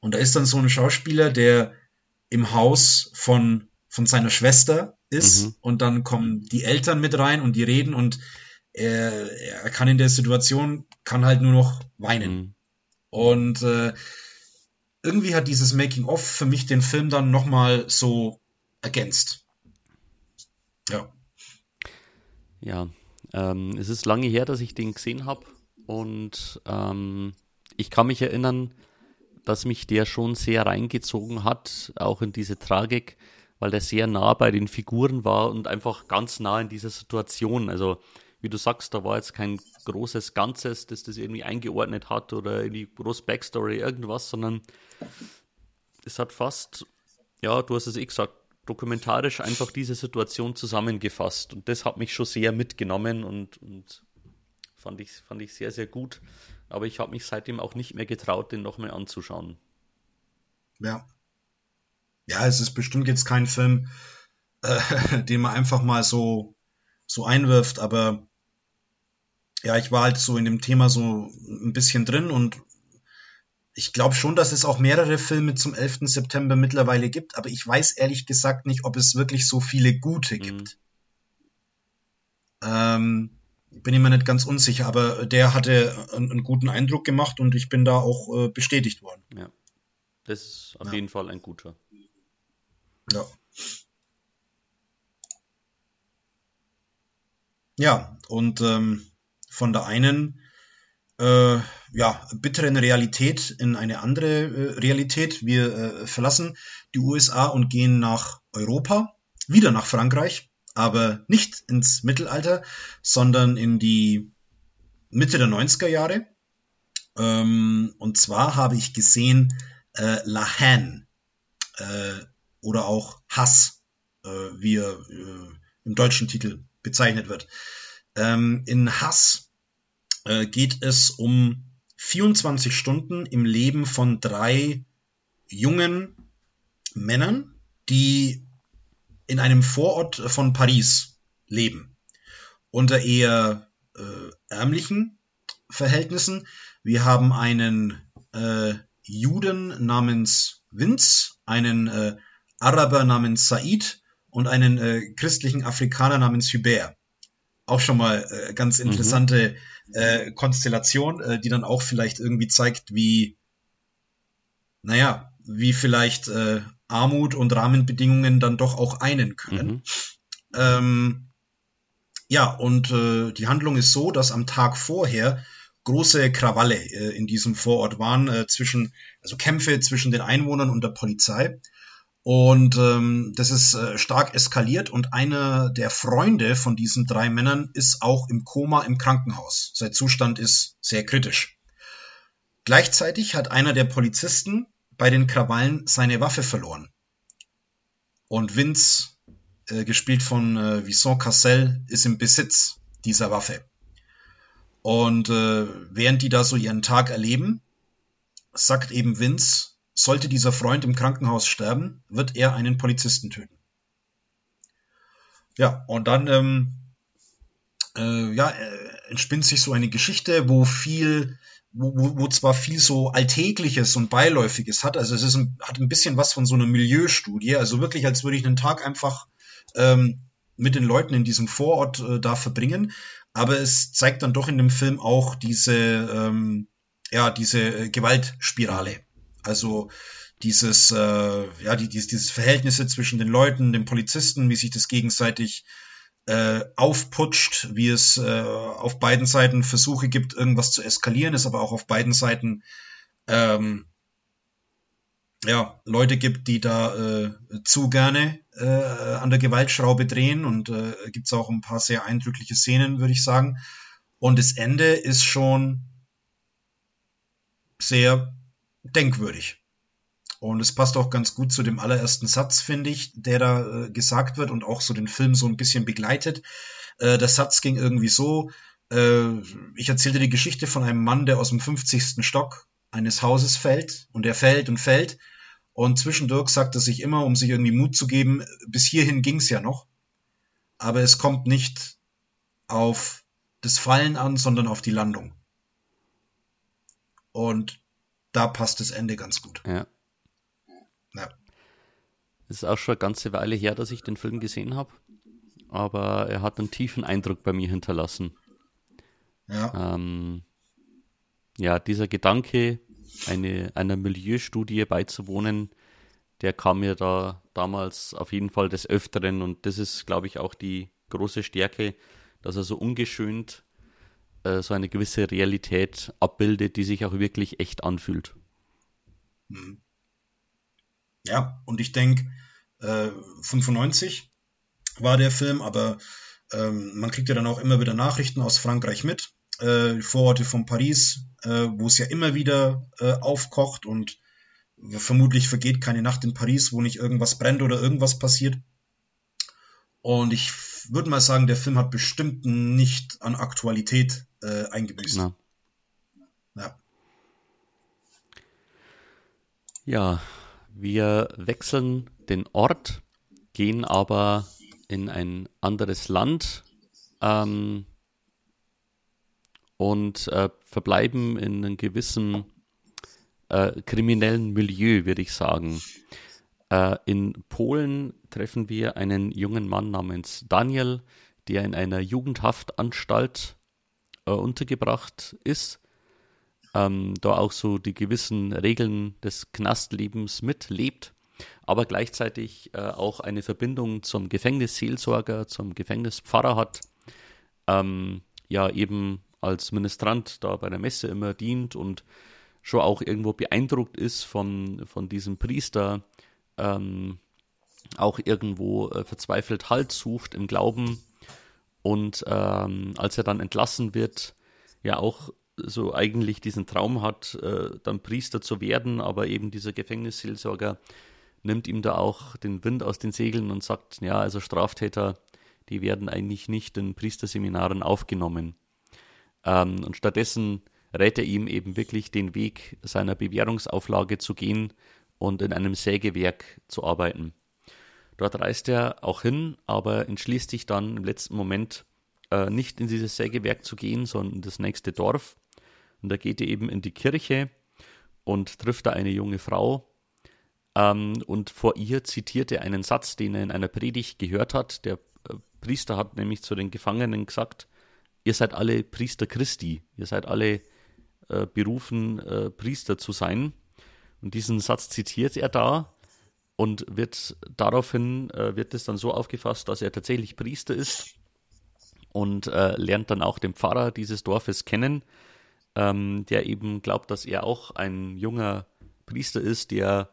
Und da ist dann so ein Schauspieler, der im Haus von, von seiner Schwester ist mhm. und dann kommen die Eltern mit rein und die reden und er, er kann in der Situation, kann halt nur noch weinen. Mhm. Und äh, irgendwie hat dieses Making-of für mich den Film dann nochmal so ergänzt. Ja. Ja, ähm, es ist lange her, dass ich den gesehen habe und ähm, ich kann mich erinnern, dass mich der schon sehr reingezogen hat, auch in diese Tragik weil der sehr nah bei den Figuren war und einfach ganz nah in dieser Situation. Also, wie du sagst, da war jetzt kein großes Ganzes, das das irgendwie eingeordnet hat oder irgendwie groß Backstory, irgendwas, sondern es hat fast, ja, du hast es eh gesagt, dokumentarisch einfach diese Situation zusammengefasst. Und das hat mich schon sehr mitgenommen und, und fand, ich, fand ich sehr, sehr gut. Aber ich habe mich seitdem auch nicht mehr getraut, den nochmal anzuschauen. Ja, ja, es ist bestimmt jetzt kein Film, äh, [LAUGHS] den man einfach mal so, so einwirft, aber ja, ich war halt so in dem Thema so ein bisschen drin und ich glaube schon, dass es auch mehrere Filme zum 11. September mittlerweile gibt, aber ich weiß ehrlich gesagt nicht, ob es wirklich so viele gute mhm. gibt. Mhm. Ähm, bin ich mir nicht ganz unsicher, aber der hatte einen, einen guten Eindruck gemacht und ich bin da auch äh, bestätigt worden. Ja, das ist auf ja. jeden Fall ein guter. Ja. Ja, und ähm, von der einen äh, ja, bitteren Realität in eine andere äh, Realität. Wir äh, verlassen die USA und gehen nach Europa, wieder nach Frankreich, aber nicht ins Mittelalter, sondern in die Mitte der 90er Jahre. Ähm, und zwar habe ich gesehen äh, La Haine äh, oder auch Hass, äh, wie er äh, im deutschen Titel bezeichnet wird. Ähm, in Hass äh, geht es um 24 Stunden im Leben von drei jungen Männern, die in einem Vorort von Paris leben. Unter eher äh, ärmlichen Verhältnissen. Wir haben einen äh, Juden namens Vince, einen äh, Araber namens Said und einen äh, christlichen Afrikaner namens Hubert. Auch schon mal äh, ganz mhm. interessante mhm äh, Konstellation, äh, die dann auch vielleicht irgendwie zeigt, wie, naja, wie vielleicht äh, Armut und Rahmenbedingungen dann doch auch einen können. Mhm. Ähm, ja, und äh, die Handlung ist so, dass am Tag vorher große Krawalle äh, in diesem Vorort waren, äh, zwischen, also Kämpfe zwischen den Einwohnern und der Polizei. Und ähm, das ist äh, stark eskaliert und einer der Freunde von diesen drei Männern ist auch im Koma im Krankenhaus. Sein Zustand ist sehr kritisch. Gleichzeitig hat einer der Polizisten bei den Krawallen seine Waffe verloren. Und Vince, äh, gespielt von äh, Vincent Cassel, ist im Besitz dieser Waffe. Und äh, während die da so ihren Tag erleben, sagt eben Vince, sollte dieser Freund im Krankenhaus sterben, wird er einen Polizisten töten. Ja, und dann ähm, äh, ja, äh, entspinnt sich so eine Geschichte, wo viel, wo, wo, wo zwar viel so Alltägliches und Beiläufiges hat, also es ist ein, hat ein bisschen was von so einer Milieustudie, also wirklich, als würde ich einen Tag einfach ähm, mit den Leuten in diesem Vorort äh, da verbringen, aber es zeigt dann doch in dem Film auch diese, ähm, ja, diese äh, Gewaltspirale. Also dieses, äh, ja, die, dieses, dieses Verhältnisse zwischen den Leuten, den Polizisten, wie sich das gegenseitig äh, aufputscht, wie es äh, auf beiden Seiten Versuche gibt, irgendwas zu eskalieren, es aber auch auf beiden Seiten ähm, ja, Leute gibt, die da äh, zu gerne äh, an der Gewaltschraube drehen und äh, gibt es auch ein paar sehr eindrückliche Szenen, würde ich sagen. Und das Ende ist schon sehr denkwürdig. Und es passt auch ganz gut zu dem allerersten Satz, finde ich, der da äh, gesagt wird und auch so den Film so ein bisschen begleitet. Äh, der Satz ging irgendwie so, äh, ich erzählte die Geschichte von einem Mann, der aus dem 50. Stock eines Hauses fällt und er fällt und fällt. Und zwischendurch sagt er sich immer, um sich irgendwie Mut zu geben, bis hierhin ging's ja noch. Aber es kommt nicht auf das Fallen an, sondern auf die Landung. Und da passt das Ende ganz gut. Ja. Ja. Es ist auch schon eine ganze Weile her, dass ich den Film gesehen habe. Aber er hat einen tiefen Eindruck bei mir hinterlassen. Ja. Ähm, ja, dieser Gedanke, eine, einer Milieustudie beizuwohnen, der kam mir da damals auf jeden Fall des Öfteren und das ist, glaube ich, auch die große Stärke, dass er so ungeschönt äh, so eine gewisse Realität abbildet, die sich auch wirklich echt anfühlt. Mhm. Ja, und ich denke, äh, 95 war der Film, aber ähm, man kriegt ja dann auch immer wieder Nachrichten aus Frankreich mit, äh, Vororte von Paris, äh, wo es ja immer wieder äh, aufkocht und vermutlich vergeht keine Nacht in Paris, wo nicht irgendwas brennt oder irgendwas passiert. Und ich würde mal sagen, der Film hat bestimmt nicht an Aktualität äh, eingebüßt. Ja. ja. Ja, wir wechseln den Ort, gehen aber in ein anderes Land. Ähm, und äh, verbleiben in einem gewissen äh, kriminellen Milieu, würde ich sagen. Äh, in Polen treffen wir einen jungen Mann namens Daniel, der in einer Jugendhaftanstalt äh, untergebracht ist, ähm, da auch so die gewissen Regeln des Knastlebens mitlebt, aber gleichzeitig äh, auch eine Verbindung zum Gefängnisseelsorger, zum Gefängnispfarrer hat, ähm, ja eben als Ministrant da bei der Messe immer dient und schon auch irgendwo beeindruckt ist von, von diesem Priester, ähm, auch irgendwo äh, verzweifelt Halt sucht im Glauben und ähm, als er dann entlassen wird, ja auch so eigentlich diesen Traum hat, äh, dann Priester zu werden, aber eben dieser Gefängnisseelsorger nimmt ihm da auch den Wind aus den Segeln und sagt, ja, also Straftäter, die werden eigentlich nicht in Priesterseminaren aufgenommen. Ähm, und stattdessen rät er ihm eben wirklich den Weg seiner Bewährungsauflage zu gehen und in einem Sägewerk zu arbeiten. Dort reist er auch hin, aber entschließt sich dann im letzten Moment äh, nicht in dieses Sägewerk zu gehen, sondern in das nächste Dorf. Und da geht er eben in die Kirche und trifft da eine junge Frau. Ähm, und vor ihr zitiert er einen Satz, den er in einer Predigt gehört hat. Der äh, Priester hat nämlich zu den Gefangenen gesagt, ihr seid alle Priester Christi, ihr seid alle äh, berufen, äh, Priester zu sein. Und diesen Satz zitiert er da und wird daraufhin äh, wird es dann so aufgefasst, dass er tatsächlich Priester ist und äh, lernt dann auch den Pfarrer dieses Dorfes kennen, ähm, der eben glaubt, dass er auch ein junger Priester ist, der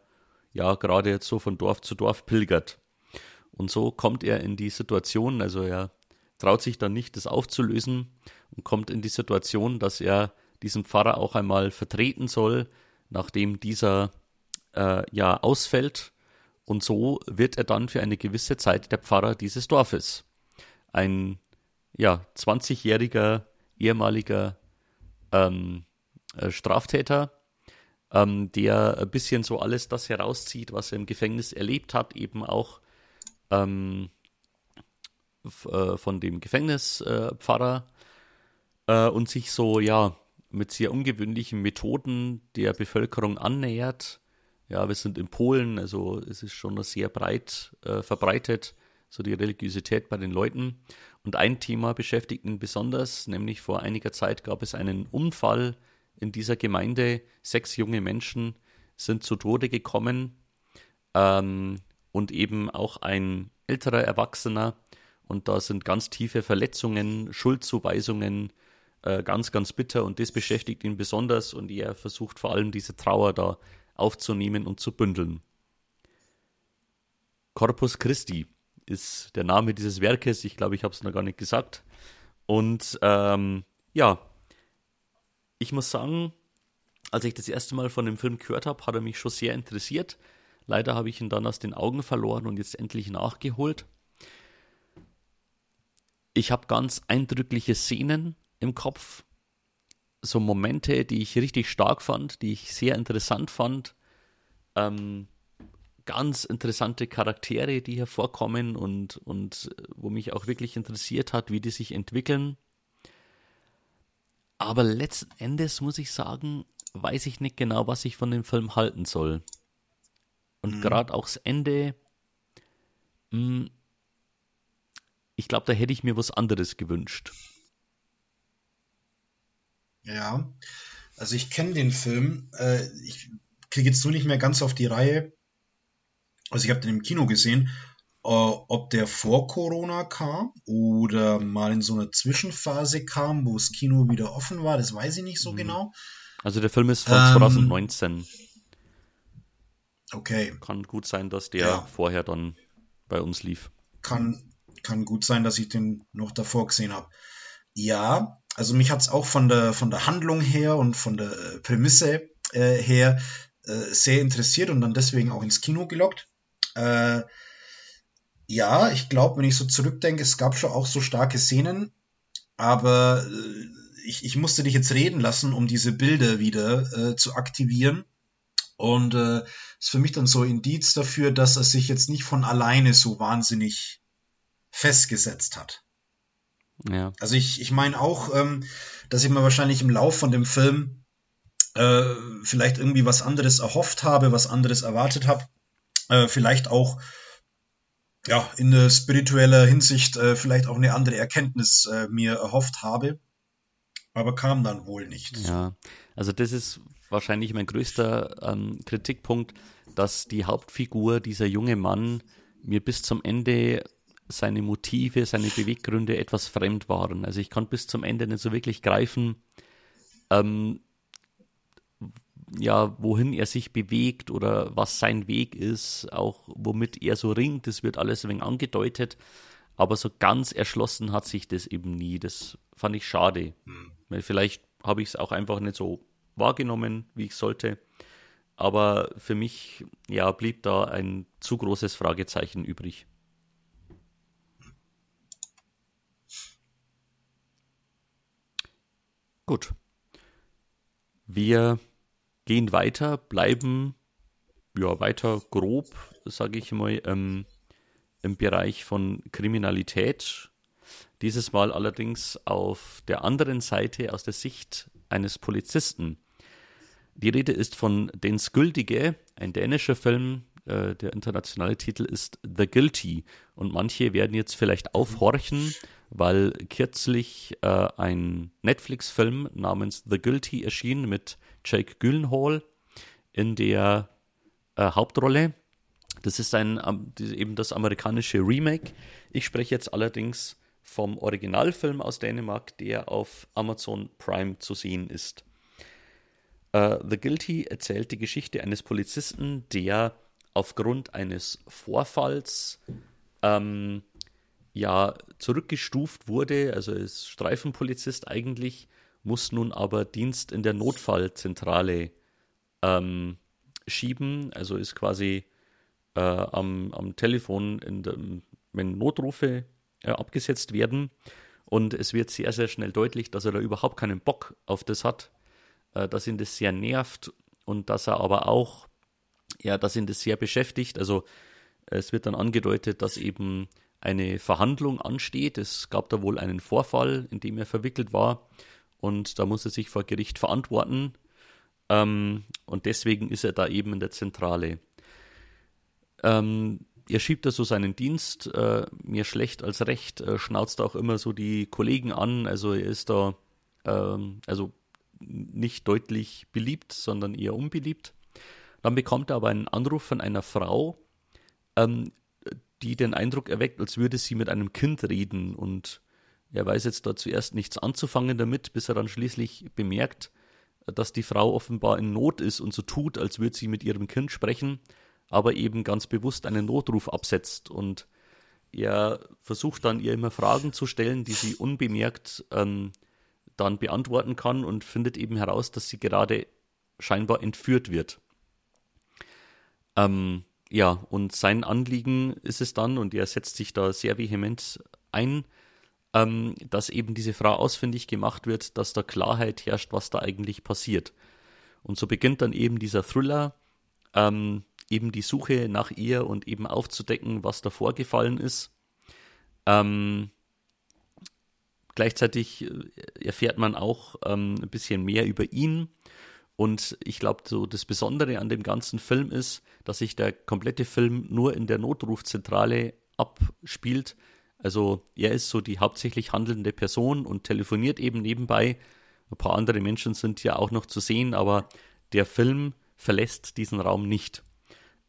ja gerade jetzt so von Dorf zu Dorf pilgert. Und so kommt er in die Situation, also er traut sich dann nicht, das aufzulösen und kommt in die Situation, dass er diesen Pfarrer auch einmal vertreten soll, nachdem dieser äh, ja ausfällt. Und so wird er dann für eine gewisse Zeit der Pfarrer dieses Dorfes. Ein ja, 20-jähriger ehemaliger ähm, äh, Straftäter, ähm, der ein bisschen so alles das herauszieht, was er im Gefängnis erlebt hat, eben auch ähm, äh, von dem Gefängnispfarrer äh, und sich so, ja, mit sehr ungewöhnlichen Methoden der Bevölkerung annähert. Ja, wir sind in Polen, also es ist schon sehr breit äh, verbreitet, so die Religiosität bei den Leuten. Und ein Thema beschäftigt ihn besonders, nämlich vor einiger Zeit gab es einen Unfall in dieser Gemeinde. Sechs junge Menschen sind zu Tode gekommen ähm, und eben auch ein älterer Erwachsener. Und da sind ganz tiefe Verletzungen, Schuldzuweisungen, äh, ganz, ganz bitter und das beschäftigt ihn besonders und er versucht vor allem diese Trauer da aufzunehmen und zu bündeln. Corpus Christi ist der Name dieses Werkes. Ich glaube, ich habe es noch gar nicht gesagt. Und ähm, ja, ich muss sagen, als ich das erste Mal von dem Film gehört habe, hat er mich schon sehr interessiert. Leider habe ich ihn dann aus den Augen verloren und jetzt endlich nachgeholt. Ich habe ganz eindrückliche Szenen im Kopf. So Momente, die ich richtig stark fand, die ich sehr interessant fand. Ähm, ganz interessante Charaktere, die hervorkommen und, und wo mich auch wirklich interessiert hat, wie die sich entwickeln. Aber letzten Endes muss ich sagen, weiß ich nicht genau, was ich von dem Film halten soll. Und mhm. gerade auch das Ende, mh, hm, ich glaube, da hätte ich mir was anderes gewünscht. Ja, also ich kenne den Film. Äh, ich kriege jetzt nur nicht mehr ganz auf die Reihe. Also ich habe den im Kino gesehen. Äh, ob der vor Corona kam oder mal in so eine Zwischenphase kam, wo das Kino wieder offen war, das weiß ich nicht so mhm. genau. Also der Film ist von ähm, 2019. Okay. Kann gut sein, dass der ja. vorher dann bei uns lief. Kann, kann gut sein, dass ich den noch davor gesehen habe. Ja, also mich hat es auch von der, von der Handlung her und von der Prämisse äh, her äh, sehr interessiert und dann deswegen auch ins Kino gelockt. Äh, ja, ich glaube, wenn ich so zurückdenke, es gab schon auch so starke Szenen, aber äh, ich, ich musste dich jetzt reden lassen, um diese Bilder wieder äh, zu aktivieren. Und äh, ist für mich dann so Indiz dafür, dass er sich jetzt nicht von alleine so wahnsinnig festgesetzt hat. Ja. Also ich, ich meine auch, ähm, dass ich mir wahrscheinlich im Lauf von dem Film äh, vielleicht irgendwie was anderes erhofft habe, was anderes erwartet habe. Äh, vielleicht auch ja, in spiritueller Hinsicht äh, vielleicht auch eine andere Erkenntnis äh, mir erhofft habe, aber kam dann wohl nicht. Ja, also das ist wahrscheinlich mein größter ähm, Kritikpunkt, dass die Hauptfigur, dieser junge Mann, mir bis zum Ende seine Motive, seine Beweggründe etwas fremd waren. Also ich konnte bis zum Ende nicht so wirklich greifen, ähm, ja, wohin er sich bewegt oder was sein Weg ist, auch womit er so ringt, das wird alles ein wenig angedeutet, aber so ganz erschlossen hat sich das eben nie. Das fand ich schade. Hm. Weil vielleicht habe ich es auch einfach nicht so wahrgenommen, wie ich sollte. Aber für mich, ja, blieb da ein zu großes Fragezeichen übrig. Gut. Wir gehen weiter, bleiben ja weiter grob, sage ich mal, ähm, im Bereich von Kriminalität. Dieses Mal allerdings auf der anderen Seite aus der Sicht eines Polizisten. Die Rede ist von Den Skyldige, ein dänischer Film. Äh, der internationale Titel ist The Guilty. Und manche werden jetzt vielleicht aufhorchen, weil kürzlich äh, ein Netflix-Film namens The Guilty erschien mit Jake Gyllenhaal in der äh, Hauptrolle. Das ist ein, eben das amerikanische Remake. Ich spreche jetzt allerdings vom Originalfilm aus Dänemark, der auf Amazon Prime zu sehen ist. Uh, The Guilty erzählt die Geschichte eines Polizisten, der aufgrund eines Vorfalls ähm, ja zurückgestuft wurde, also ist Streifenpolizist eigentlich, muss nun aber Dienst in der Notfallzentrale ähm, schieben, also ist quasi äh, am, am Telefon, dem, wenn Notrufe äh, abgesetzt werden. Und es wird sehr, sehr schnell deutlich, dass er da überhaupt keinen Bock auf das hat, äh, dass ihn das sehr nervt und dass er aber auch, ja, dass ihn das sehr beschäftigt. Also es wird dann angedeutet, dass eben eine Verhandlung ansteht. Es gab da wohl einen Vorfall, in dem er verwickelt war und da muss er sich vor Gericht verantworten. Ähm, und deswegen ist er da eben in der Zentrale. Ähm, er schiebt da so seinen Dienst, äh, mehr schlecht als recht, äh, schnauzt auch immer so die Kollegen an. Also er ist da ähm, also nicht deutlich beliebt, sondern eher unbeliebt. Dann bekommt er aber einen Anruf von einer Frau, ähm, die den Eindruck erweckt, als würde sie mit einem Kind reden und er weiß jetzt da zuerst nichts anzufangen damit, bis er dann schließlich bemerkt, dass die Frau offenbar in Not ist und so tut, als würde sie mit ihrem Kind sprechen, aber eben ganz bewusst einen Notruf absetzt. Und er versucht dann ihr immer Fragen zu stellen, die sie unbemerkt ähm, dann beantworten kann und findet eben heraus, dass sie gerade scheinbar entführt wird. Ähm, ja, und sein Anliegen ist es dann, und er setzt sich da sehr vehement ein, ähm, dass eben diese Frau ausfindig gemacht wird, dass da Klarheit herrscht, was da eigentlich passiert. Und so beginnt dann eben dieser Thriller, ähm, eben die Suche nach ihr und eben aufzudecken, was da vorgefallen ist. Ähm, gleichzeitig äh, erfährt man auch ähm, ein bisschen mehr über ihn. Und ich glaube, so das Besondere an dem ganzen Film ist, dass sich der komplette Film nur in der Notrufzentrale abspielt also er ist so die hauptsächlich handelnde Person und telefoniert eben nebenbei. Ein paar andere Menschen sind ja auch noch zu sehen, aber der Film verlässt diesen Raum nicht.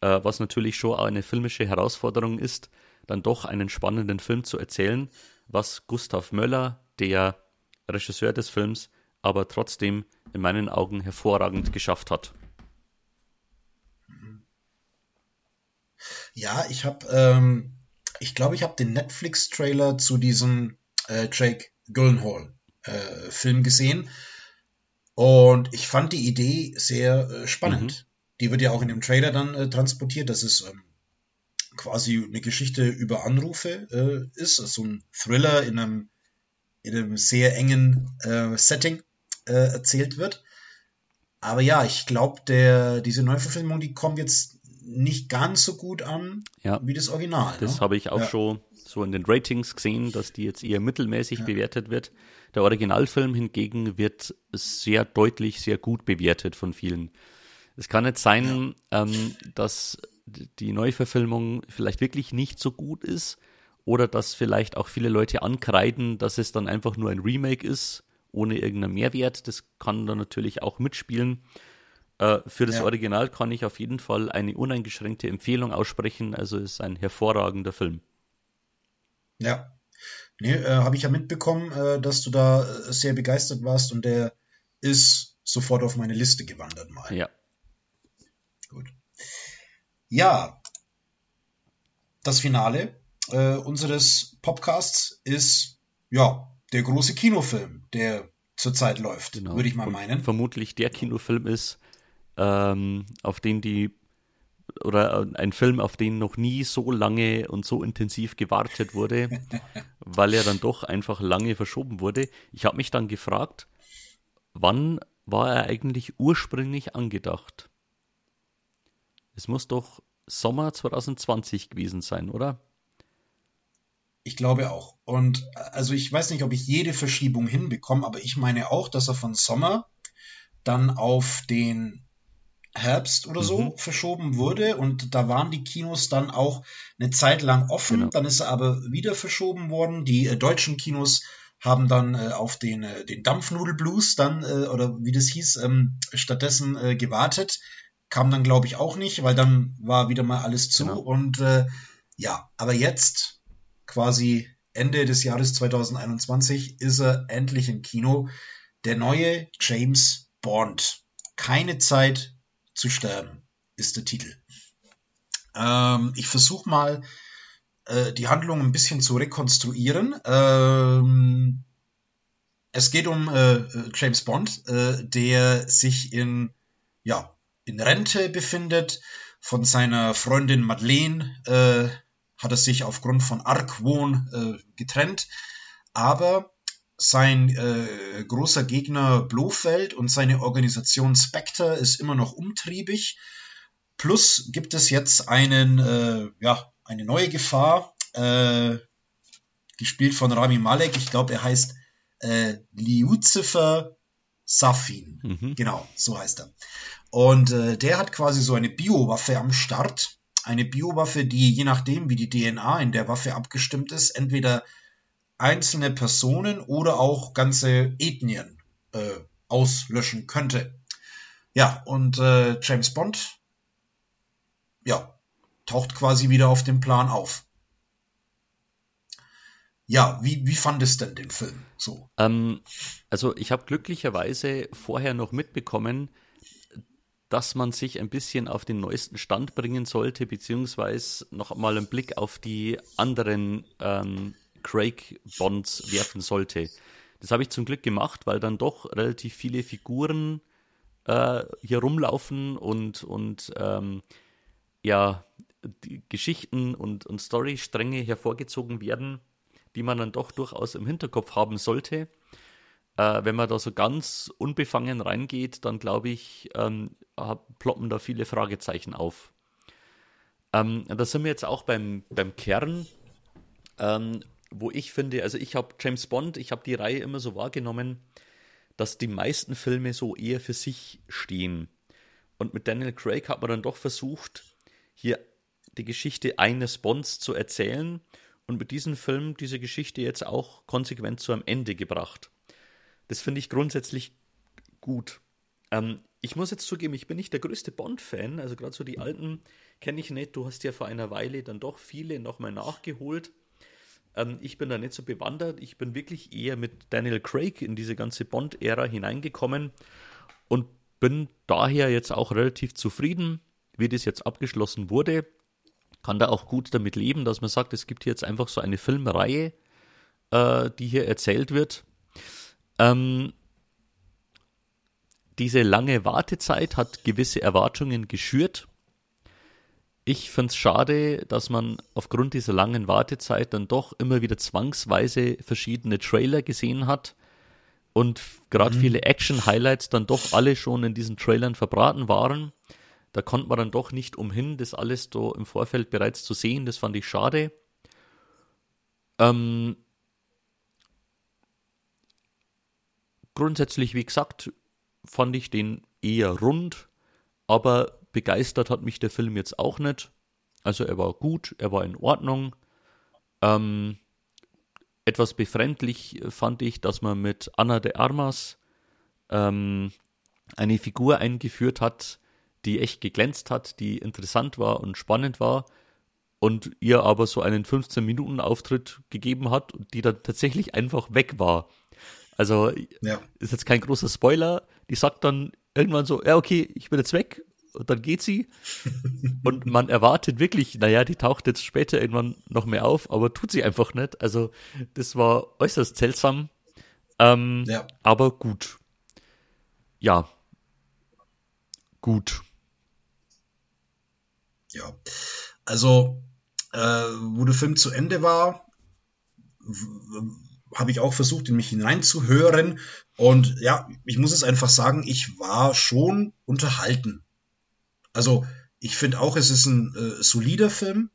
Äh, was natürlich schon eine filmische Herausforderung ist, dann doch einen spannenden Film zu erzählen, was Gustav Möller, der Regisseur des Films, aber trotzdem in meinen Augen hervorragend geschafft hat. Ja, ich habe ähm, ich glaube, ich habe den Netflix-Trailer zu diesem äh, Jake Gyllenhaal-Film äh, gesehen. Und ich fand die Idee sehr äh, spannend. Mhm. Die wird ja auch in dem Trailer dann äh, transportiert, dass es ähm, quasi eine Geschichte über Anrufe äh, ist. So ein Thriller in einem, in einem sehr engen äh, Setting äh, erzählt wird. Aber ja, ich glaube, diese Neuverfilmung, die kommt jetzt nicht ganz so gut an ja. wie das Original. Das ne? habe ich auch ja. schon so in den Ratings gesehen, dass die jetzt eher mittelmäßig ja. bewertet wird. Der Originalfilm hingegen wird sehr deutlich, sehr gut bewertet von vielen. Es kann nicht sein, ähm, dass die Neuverfilmung vielleicht wirklich nicht so gut ist oder dass vielleicht auch viele Leute ankreiden, dass es dann einfach nur ein Remake ist, ohne irgendeinen Mehrwert. Das kann dann natürlich auch mitspielen. Äh, für das ja. Original kann ich auf jeden Fall eine uneingeschränkte Empfehlung aussprechen. Also ist ein hervorragender Film. Ja. Nee, äh, habe ich ja mitbekommen, äh, dass du da äh, sehr begeistert warst und der ist sofort auf meine Liste gewandert mal. Ja. Gut. Ja, das Finale äh, unseres Podcasts ist ja der große Kinofilm, der zurzeit läuft, genau. würde ich mal meinen. Und vermutlich der Kinofilm ist, ähm, auf den die oder ein Film, auf den noch nie so lange und so intensiv gewartet wurde, [LAUGHS] weil er dann doch einfach lange verschoben wurde. Ich habe mich dann gefragt, wann war er eigentlich ursprünglich angedacht? Es muss doch Sommer 2020 gewesen sein, oder? Ich glaube auch. Und also ich weiß nicht, ob ich jede Verschiebung hinbekomme, aber ich meine auch, dass er von Sommer dann auf den Herbst oder so mhm. verschoben wurde und da waren die Kinos dann auch eine Zeit lang offen, genau. dann ist er aber wieder verschoben worden. Die äh, deutschen Kinos haben dann äh, auf den, äh, den Dampfnudelblues dann, äh, oder wie das hieß, ähm, stattdessen äh, gewartet. Kam dann, glaube ich, auch nicht, weil dann war wieder mal alles zu. Genau. Und äh, ja, aber jetzt, quasi Ende des Jahres 2021, ist er endlich im Kino. Der neue James Bond. Keine Zeit zu sterben, ist der Titel. Ähm, ich versuche mal, äh, die Handlung ein bisschen zu rekonstruieren. Ähm, es geht um äh, James Bond, äh, der sich in, ja, in Rente befindet. Von seiner Freundin Madeleine äh, hat er sich aufgrund von Argwohn äh, getrennt. Aber sein äh, großer Gegner Blofeld und seine Organisation Spectre ist immer noch umtriebig. Plus gibt es jetzt einen, äh, ja, eine neue Gefahr, äh, gespielt von Rami Malek. Ich glaube, er heißt äh, Lucifer Safin. Mhm. Genau, so heißt er. Und äh, der hat quasi so eine Biowaffe am Start. Eine Biowaffe, die je nachdem, wie die DNA in der Waffe abgestimmt ist, entweder einzelne Personen oder auch ganze Ethnien äh, auslöschen könnte. Ja, und äh, James Bond, ja, taucht quasi wieder auf dem Plan auf. Ja, wie, wie fandest denn den Film so? Ähm, also ich habe glücklicherweise vorher noch mitbekommen, dass man sich ein bisschen auf den neuesten Stand bringen sollte, beziehungsweise noch mal einen Blick auf die anderen ähm, Craig Bonds werfen sollte. Das habe ich zum Glück gemacht, weil dann doch relativ viele Figuren äh, hier rumlaufen und, und ähm, ja, Geschichten und, und Storystränge hervorgezogen werden, die man dann doch durchaus im Hinterkopf haben sollte. Äh, wenn man da so ganz unbefangen reingeht, dann glaube ich, ähm, ploppen da viele Fragezeichen auf. Ähm, da sind wir jetzt auch beim, beim Kern. Ähm, wo ich finde, also ich habe James Bond, ich habe die Reihe immer so wahrgenommen, dass die meisten Filme so eher für sich stehen. Und mit Daniel Craig hat man dann doch versucht, hier die Geschichte eines Bonds zu erzählen und mit diesem Film diese Geschichte jetzt auch konsequent zu einem Ende gebracht. Das finde ich grundsätzlich gut. Ähm, ich muss jetzt zugeben, ich bin nicht der größte Bond-Fan, also gerade so die alten kenne ich nicht. Du hast ja vor einer Weile dann doch viele nochmal nachgeholt. Ähm, ich bin da nicht so bewandert. Ich bin wirklich eher mit Daniel Craig in diese ganze Bond-Ära hineingekommen und bin daher jetzt auch relativ zufrieden, wie das jetzt abgeschlossen wurde. Kann da auch gut damit leben, dass man sagt, es gibt hier jetzt einfach so eine Filmreihe, äh, die hier erzählt wird. Ähm, diese lange Wartezeit hat gewisse Erwartungen geschürt ich finde es schade, dass man aufgrund dieser langen Wartezeit dann doch immer wieder zwangsweise verschiedene Trailer gesehen hat und gerade mhm. viele Action-Highlights dann doch alle schon in diesen Trailern verbraten waren. da konnte man dann doch nicht umhin, das alles so im Vorfeld bereits zu sehen. Das fand ich schade. Ähm, grundsätzlich, wie gesagt, fand ich den eher rund, aber begeistert hat mich der Film jetzt auch nicht. Also er war gut, er war in Ordnung. Ähm, etwas befremdlich fand ich, dass man mit Anna de Armas ähm, eine Figur eingeführt hat, die echt geglänzt hat, die interessant war und spannend war und ihr aber so einen 15-Minuten-Auftritt gegeben hat und die dann tatsächlich einfach weg war. Also ja. ist jetzt kein großer Spoiler. Die sagt dann irgendwann so, ja okay, ich bin jetzt weg und dann geht sie. [LAUGHS] und man erwartet wirklich, naja, die taucht jetzt später irgendwann noch mehr auf, aber tut sie einfach nicht. Also das war äußerst seltsam. Ähm, ja. Aber gut. Ja. Gut. Ja. Also, äh, wo der Film zu Ende war, habe ich auch versucht, in mich hineinzuhören. Und ja, ich muss es einfach sagen, ich war schon unterhalten. Also, ich finde auch, es ist ein äh, solider Film.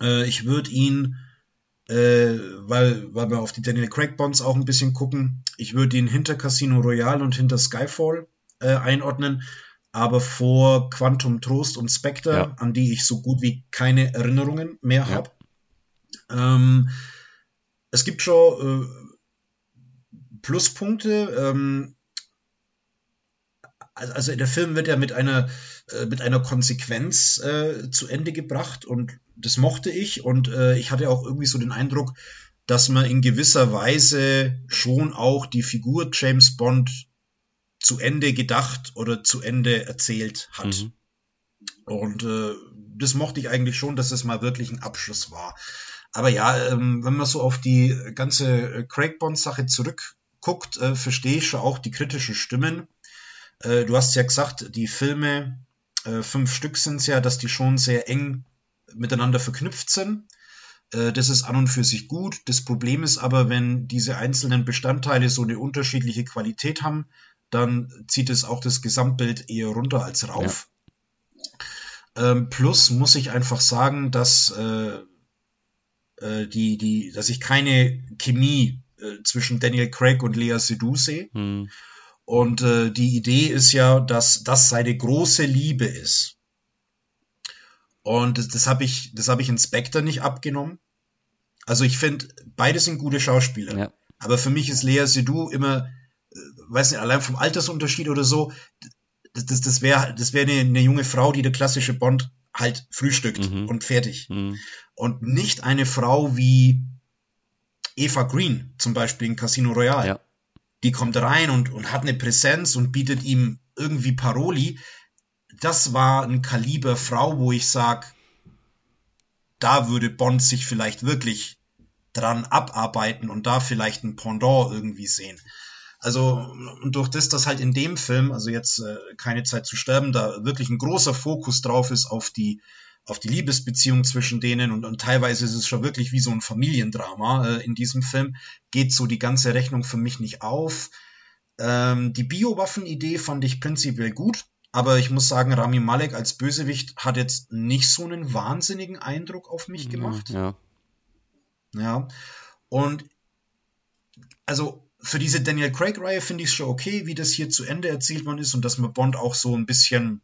Äh, ich würde ihn, äh, weil, weil wir auf die Daniel Craig Bonds auch ein bisschen gucken, ich würde ihn hinter Casino Royale und hinter Skyfall äh, einordnen aber vor Quantum Trost und Spectre, ja. an die ich so gut wie keine Erinnerungen mehr ja. habe. Ähm, es gibt schon äh, Pluspunkte. Ähm, also der Film wird ja mit einer äh, mit einer Konsequenz äh, zu Ende gebracht und das mochte ich und äh, ich hatte auch irgendwie so den Eindruck, dass man in gewisser Weise schon auch die Figur James Bond zu Ende gedacht oder zu Ende erzählt hat. Mhm. Und äh, das mochte ich eigentlich schon, dass es mal wirklich ein Abschluss war. Aber ja, ähm, wenn man so auf die ganze äh, Craig Bond-Sache zurückguckt, äh, verstehe ich schon auch die kritischen Stimmen. Äh, du hast ja gesagt, die Filme, äh, fünf Stück sind es ja, dass die schon sehr eng miteinander verknüpft sind. Das ist an und für sich gut. Das Problem ist aber, wenn diese einzelnen Bestandteile so eine unterschiedliche Qualität haben, dann zieht es auch das Gesamtbild eher runter als rauf. Ja. Ähm, plus muss ich einfach sagen, dass äh, äh, die, die, dass ich keine Chemie äh, zwischen Daniel Craig und Lea Seydoux sehe. Hm. Und äh, die Idee ist ja, dass das seine große Liebe ist. Und das, das habe ich, das habe ich Inspector nicht abgenommen. Also ich finde, beide sind gute Schauspieler. Ja. Aber für mich ist Lea Seydoux immer weiß nicht, allein vom Altersunterschied oder so, das, das, das wäre das wär eine, eine junge Frau, die der klassische Bond halt frühstückt mhm. und fertig. Mhm. Und nicht eine Frau wie Eva Green, zum Beispiel in Casino Royale. Ja. Die kommt rein und, und hat eine Präsenz und bietet ihm irgendwie Paroli. Das war ein Kaliber Frau, wo ich sag, da würde Bond sich vielleicht wirklich dran abarbeiten und da vielleicht ein Pendant irgendwie sehen. Also durch das, dass halt in dem Film, also jetzt äh, keine Zeit zu sterben, da wirklich ein großer Fokus drauf ist auf die auf die Liebesbeziehung zwischen denen und, und teilweise ist es schon wirklich wie so ein Familiendrama äh, in diesem Film, geht so die ganze Rechnung für mich nicht auf. Ähm, die Biowaffen-Idee fand ich prinzipiell gut, aber ich muss sagen, Rami Malek als Bösewicht hat jetzt nicht so einen wahnsinnigen Eindruck auf mich gemacht. Ja. Ja. Und also für diese Daniel Craig-Reihe finde ich es schon okay, wie das hier zu Ende erzählt worden ist und dass man Bond auch so ein bisschen,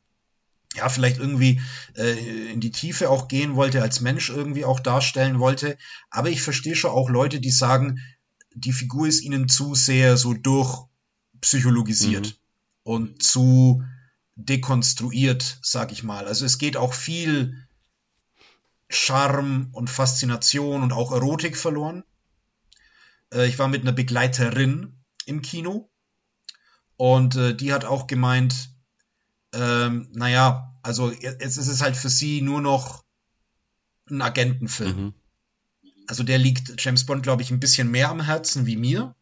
ja, vielleicht irgendwie äh, in die Tiefe auch gehen wollte, als Mensch irgendwie auch darstellen wollte. Aber ich verstehe schon auch Leute, die sagen, die Figur ist ihnen zu sehr so durchpsychologisiert mhm. und zu dekonstruiert, sag ich mal. Also es geht auch viel Charme und Faszination und auch Erotik verloren. Äh, ich war mit einer Begleiterin im Kino und äh, die hat auch gemeint, ähm, naja, also jetzt ist es halt für sie nur noch ein Agentenfilm. Mhm. Also der liegt James Bond, glaube ich, ein bisschen mehr am Herzen wie mir.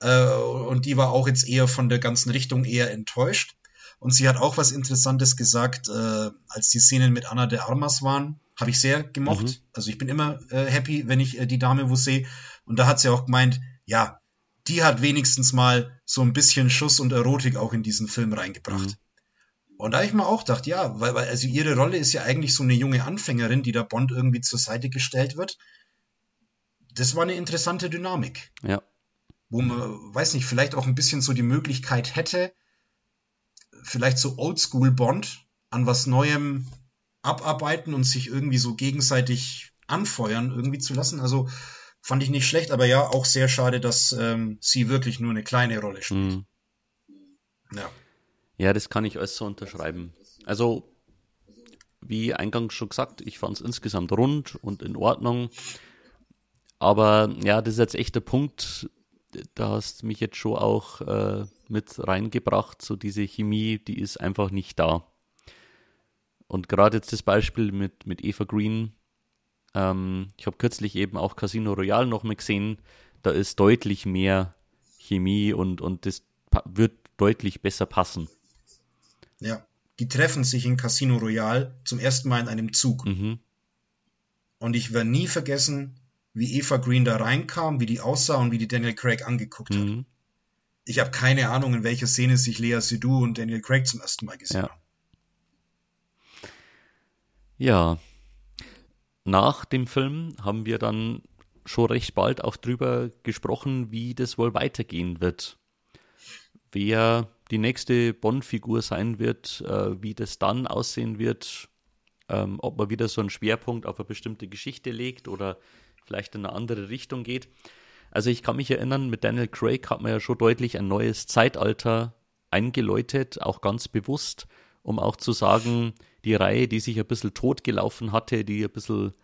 Äh, und die war auch jetzt eher von der ganzen Richtung eher enttäuscht. Und sie hat auch was Interessantes gesagt, äh, als die Szenen mit Anna de Armas waren, habe ich sehr gemocht. Mhm. Also ich bin immer äh, happy, wenn ich äh, die Dame wo sehe. Und da hat sie auch gemeint, ja, die hat wenigstens mal so ein bisschen Schuss und Erotik auch in diesen Film reingebracht. Mhm. Und da habe ich mir auch gedacht, ja, weil, weil also ihre Rolle ist ja eigentlich so eine junge Anfängerin, die der Bond irgendwie zur Seite gestellt wird. Das war eine interessante Dynamik. Ja. Wo man, weiß nicht, vielleicht auch ein bisschen so die Möglichkeit hätte, vielleicht so Oldschool Bond an was Neuem abarbeiten und sich irgendwie so gegenseitig anfeuern irgendwie zu lassen. Also fand ich nicht schlecht, aber ja, auch sehr schade, dass ähm, sie wirklich nur eine kleine Rolle spielt. Mhm. Ja. Ja, das kann ich alles so unterschreiben. Also, wie eingangs schon gesagt, ich fand es insgesamt rund und in Ordnung. Aber ja, das ist jetzt echt der Punkt, da hast du mich jetzt schon auch äh, mit reingebracht. So diese Chemie, die ist einfach nicht da. Und gerade jetzt das Beispiel mit, mit Eva Green. Ähm, ich habe kürzlich eben auch Casino Royale noch mal gesehen. Da ist deutlich mehr Chemie und, und das wird deutlich besser passen. Ja, die treffen sich in Casino Royale zum ersten Mal in einem Zug. Mhm. Und ich werde nie vergessen, wie Eva Green da reinkam, wie die aussah und wie die Daniel Craig angeguckt mhm. hat. Ich habe keine Ahnung, in welcher Szene sich Lea Seydoux und Daniel Craig zum ersten Mal gesehen ja. haben. Ja. Nach dem Film haben wir dann schon recht bald auch drüber gesprochen, wie das wohl weitergehen wird. Wer die nächste Bond-Figur sein wird, äh, wie das dann aussehen wird, ähm, ob man wieder so einen Schwerpunkt auf eine bestimmte Geschichte legt oder vielleicht in eine andere Richtung geht. Also ich kann mich erinnern, mit Daniel Craig hat man ja schon deutlich ein neues Zeitalter eingeläutet, auch ganz bewusst, um auch zu sagen, die Reihe, die sich ein bisschen totgelaufen hatte, die ein bisschen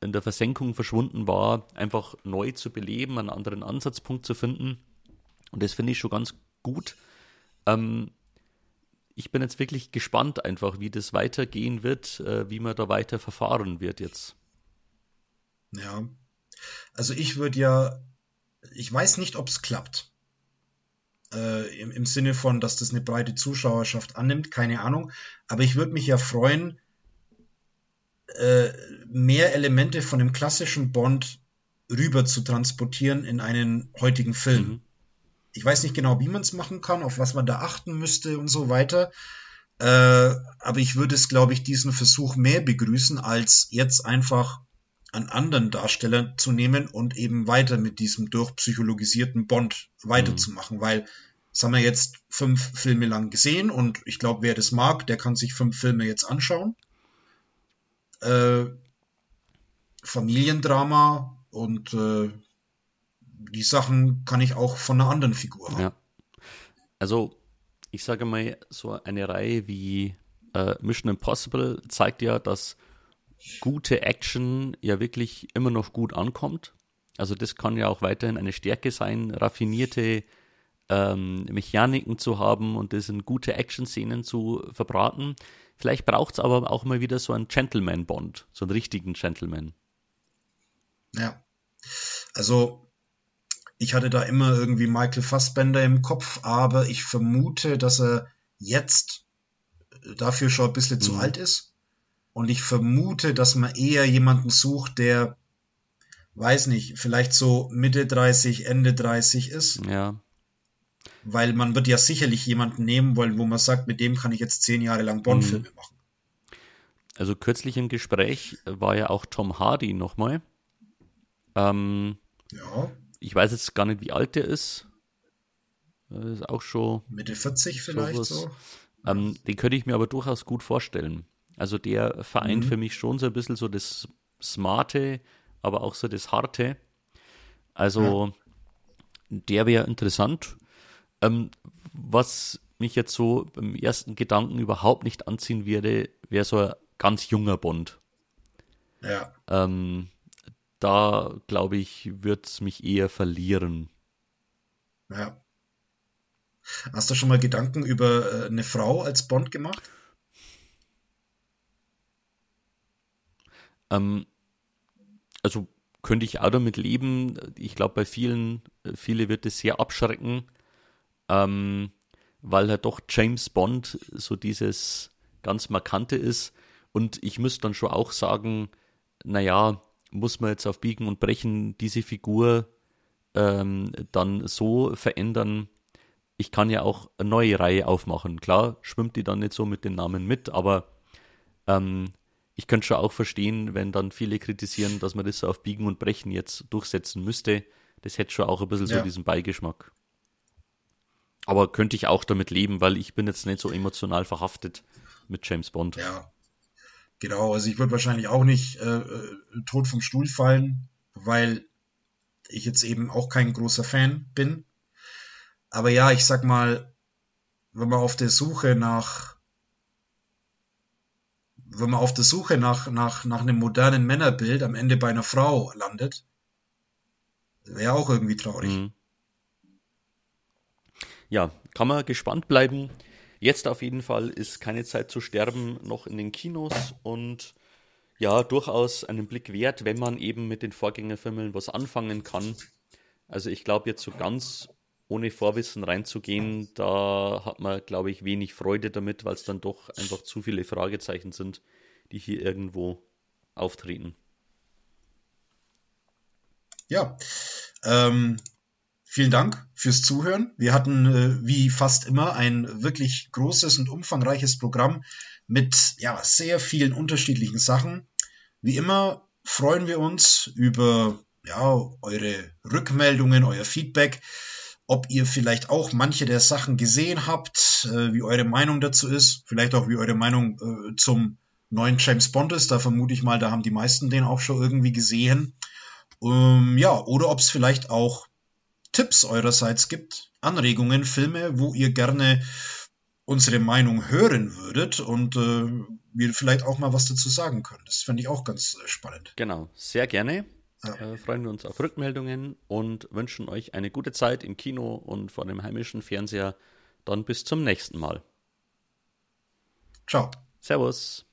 in der Versenkung verschwunden war, einfach neu zu beleben, einen anderen Ansatzpunkt zu finden. Und das finde ich schon ganz gut. Ähm, ich bin jetzt wirklich gespannt einfach, wie das weitergehen wird, äh, wie man da weiter verfahren wird jetzt. Ja. Also ich würde ja, ich weiß nicht, ob es klappt. Äh, im, Im Sinne von, dass das eine breite Zuschauerschaft annimmt, keine Ahnung. Aber ich würde mich ja freuen, äh, mehr Elemente von dem klassischen Bond rüber zu transportieren in einen heutigen Film. Mhm. Ich weiß nicht genau, wie man es machen kann, auf was man da achten müsste und so weiter. Äh, aber ich würde es, glaube ich, diesen Versuch mehr begrüßen, als jetzt einfach einen anderen Darsteller zu nehmen und eben weiter mit diesem durchpsychologisierten Bond weiterzumachen, mhm. weil das haben wir jetzt fünf Filme lang gesehen und ich glaube, wer das mag, der kann sich fünf Filme jetzt anschauen. Äh, Familiendrama und äh, die Sachen kann ich auch von einer anderen Figur haben. Ja. Also, ich sage mal, so eine Reihe wie äh, Mission Impossible zeigt ja, dass gute Action ja wirklich immer noch gut ankommt. Also das kann ja auch weiterhin eine Stärke sein, raffinierte ähm, Mechaniken zu haben und das in gute Action-Szenen zu verbraten. Vielleicht braucht es aber auch mal wieder so einen Gentleman-Bond, so einen richtigen Gentleman. Ja. Also ich hatte da immer irgendwie Michael Fassbender im Kopf, aber ich vermute, dass er jetzt dafür schon ein bisschen mhm. zu alt ist. Und ich vermute, dass man eher jemanden sucht, der, weiß nicht, vielleicht so Mitte 30, Ende 30 ist. Ja. Weil man wird ja sicherlich jemanden nehmen wollen, wo man sagt, mit dem kann ich jetzt zehn Jahre lang Bond-Filme mhm. machen. Also kürzlich im Gespräch war ja auch Tom Hardy nochmal. Ähm, ja. Ich weiß jetzt gar nicht, wie alt der ist. Das ist auch schon. Mitte 40 vielleicht sowas. so. Ähm, den könnte ich mir aber durchaus gut vorstellen. Also der vereint mhm. für mich schon so ein bisschen so das Smarte, aber auch so das Harte. Also ja. der wäre interessant. Ähm, was mich jetzt so beim ersten Gedanken überhaupt nicht anziehen würde, wäre so ein ganz junger Bond. Ja. Ähm, da glaube ich, wird es mich eher verlieren. Ja. Hast du schon mal Gedanken über äh, eine Frau als Bond gemacht? Ähm, also könnte ich auch damit leben. Ich glaube, bei vielen, viele wird es sehr abschrecken, ähm, weil halt doch James Bond so dieses ganz Markante ist. Und ich müsste dann schon auch sagen, naja, muss man jetzt auf Biegen und Brechen diese Figur ähm, dann so verändern, ich kann ja auch eine neue Reihe aufmachen. Klar, schwimmt die dann nicht so mit den Namen mit, aber ähm, ich könnte schon auch verstehen, wenn dann viele kritisieren, dass man das so auf Biegen und Brechen jetzt durchsetzen müsste. Das hätte schon auch ein bisschen ja. so diesen Beigeschmack. Aber könnte ich auch damit leben, weil ich bin jetzt nicht so emotional verhaftet mit James Bond. Ja, genau. Also ich würde wahrscheinlich auch nicht äh, äh tot vom Stuhl fallen, weil ich jetzt eben auch kein großer Fan bin. Aber ja, ich sag mal, wenn man auf der Suche nach, wenn man auf der Suche nach, nach, nach einem modernen Männerbild am Ende bei einer Frau landet, wäre auch irgendwie traurig. Mhm. Ja, kann man gespannt bleiben. Jetzt auf jeden Fall ist keine Zeit zu sterben noch in den Kinos und ja, durchaus einen Blick wert, wenn man eben mit den Vorgängerfilmen was anfangen kann. Also ich glaube jetzt so ganz ohne Vorwissen reinzugehen, da hat man, glaube ich, wenig Freude damit, weil es dann doch einfach zu viele Fragezeichen sind, die hier irgendwo auftreten. Ja, ähm, vielen Dank fürs Zuhören. Wir hatten äh, wie fast immer ein wirklich großes und umfangreiches Programm mit ja, sehr vielen unterschiedlichen Sachen. Wie immer freuen wir uns über ja, eure Rückmeldungen, euer Feedback, ob ihr vielleicht auch manche der Sachen gesehen habt, äh, wie eure Meinung dazu ist, vielleicht auch wie eure Meinung äh, zum neuen James Bond ist. Da vermute ich mal, da haben die meisten den auch schon irgendwie gesehen. Ähm, ja, oder ob es vielleicht auch Tipps eurerseits gibt, Anregungen, Filme, wo ihr gerne unsere Meinung hören würdet und äh, wir vielleicht auch mal was dazu sagen können. Das fände ich auch ganz äh, spannend. Genau, sehr gerne. Äh, freuen wir uns auf Rückmeldungen und wünschen euch eine gute Zeit im Kino und vor dem heimischen Fernseher. Dann bis zum nächsten Mal. Ciao. Servus.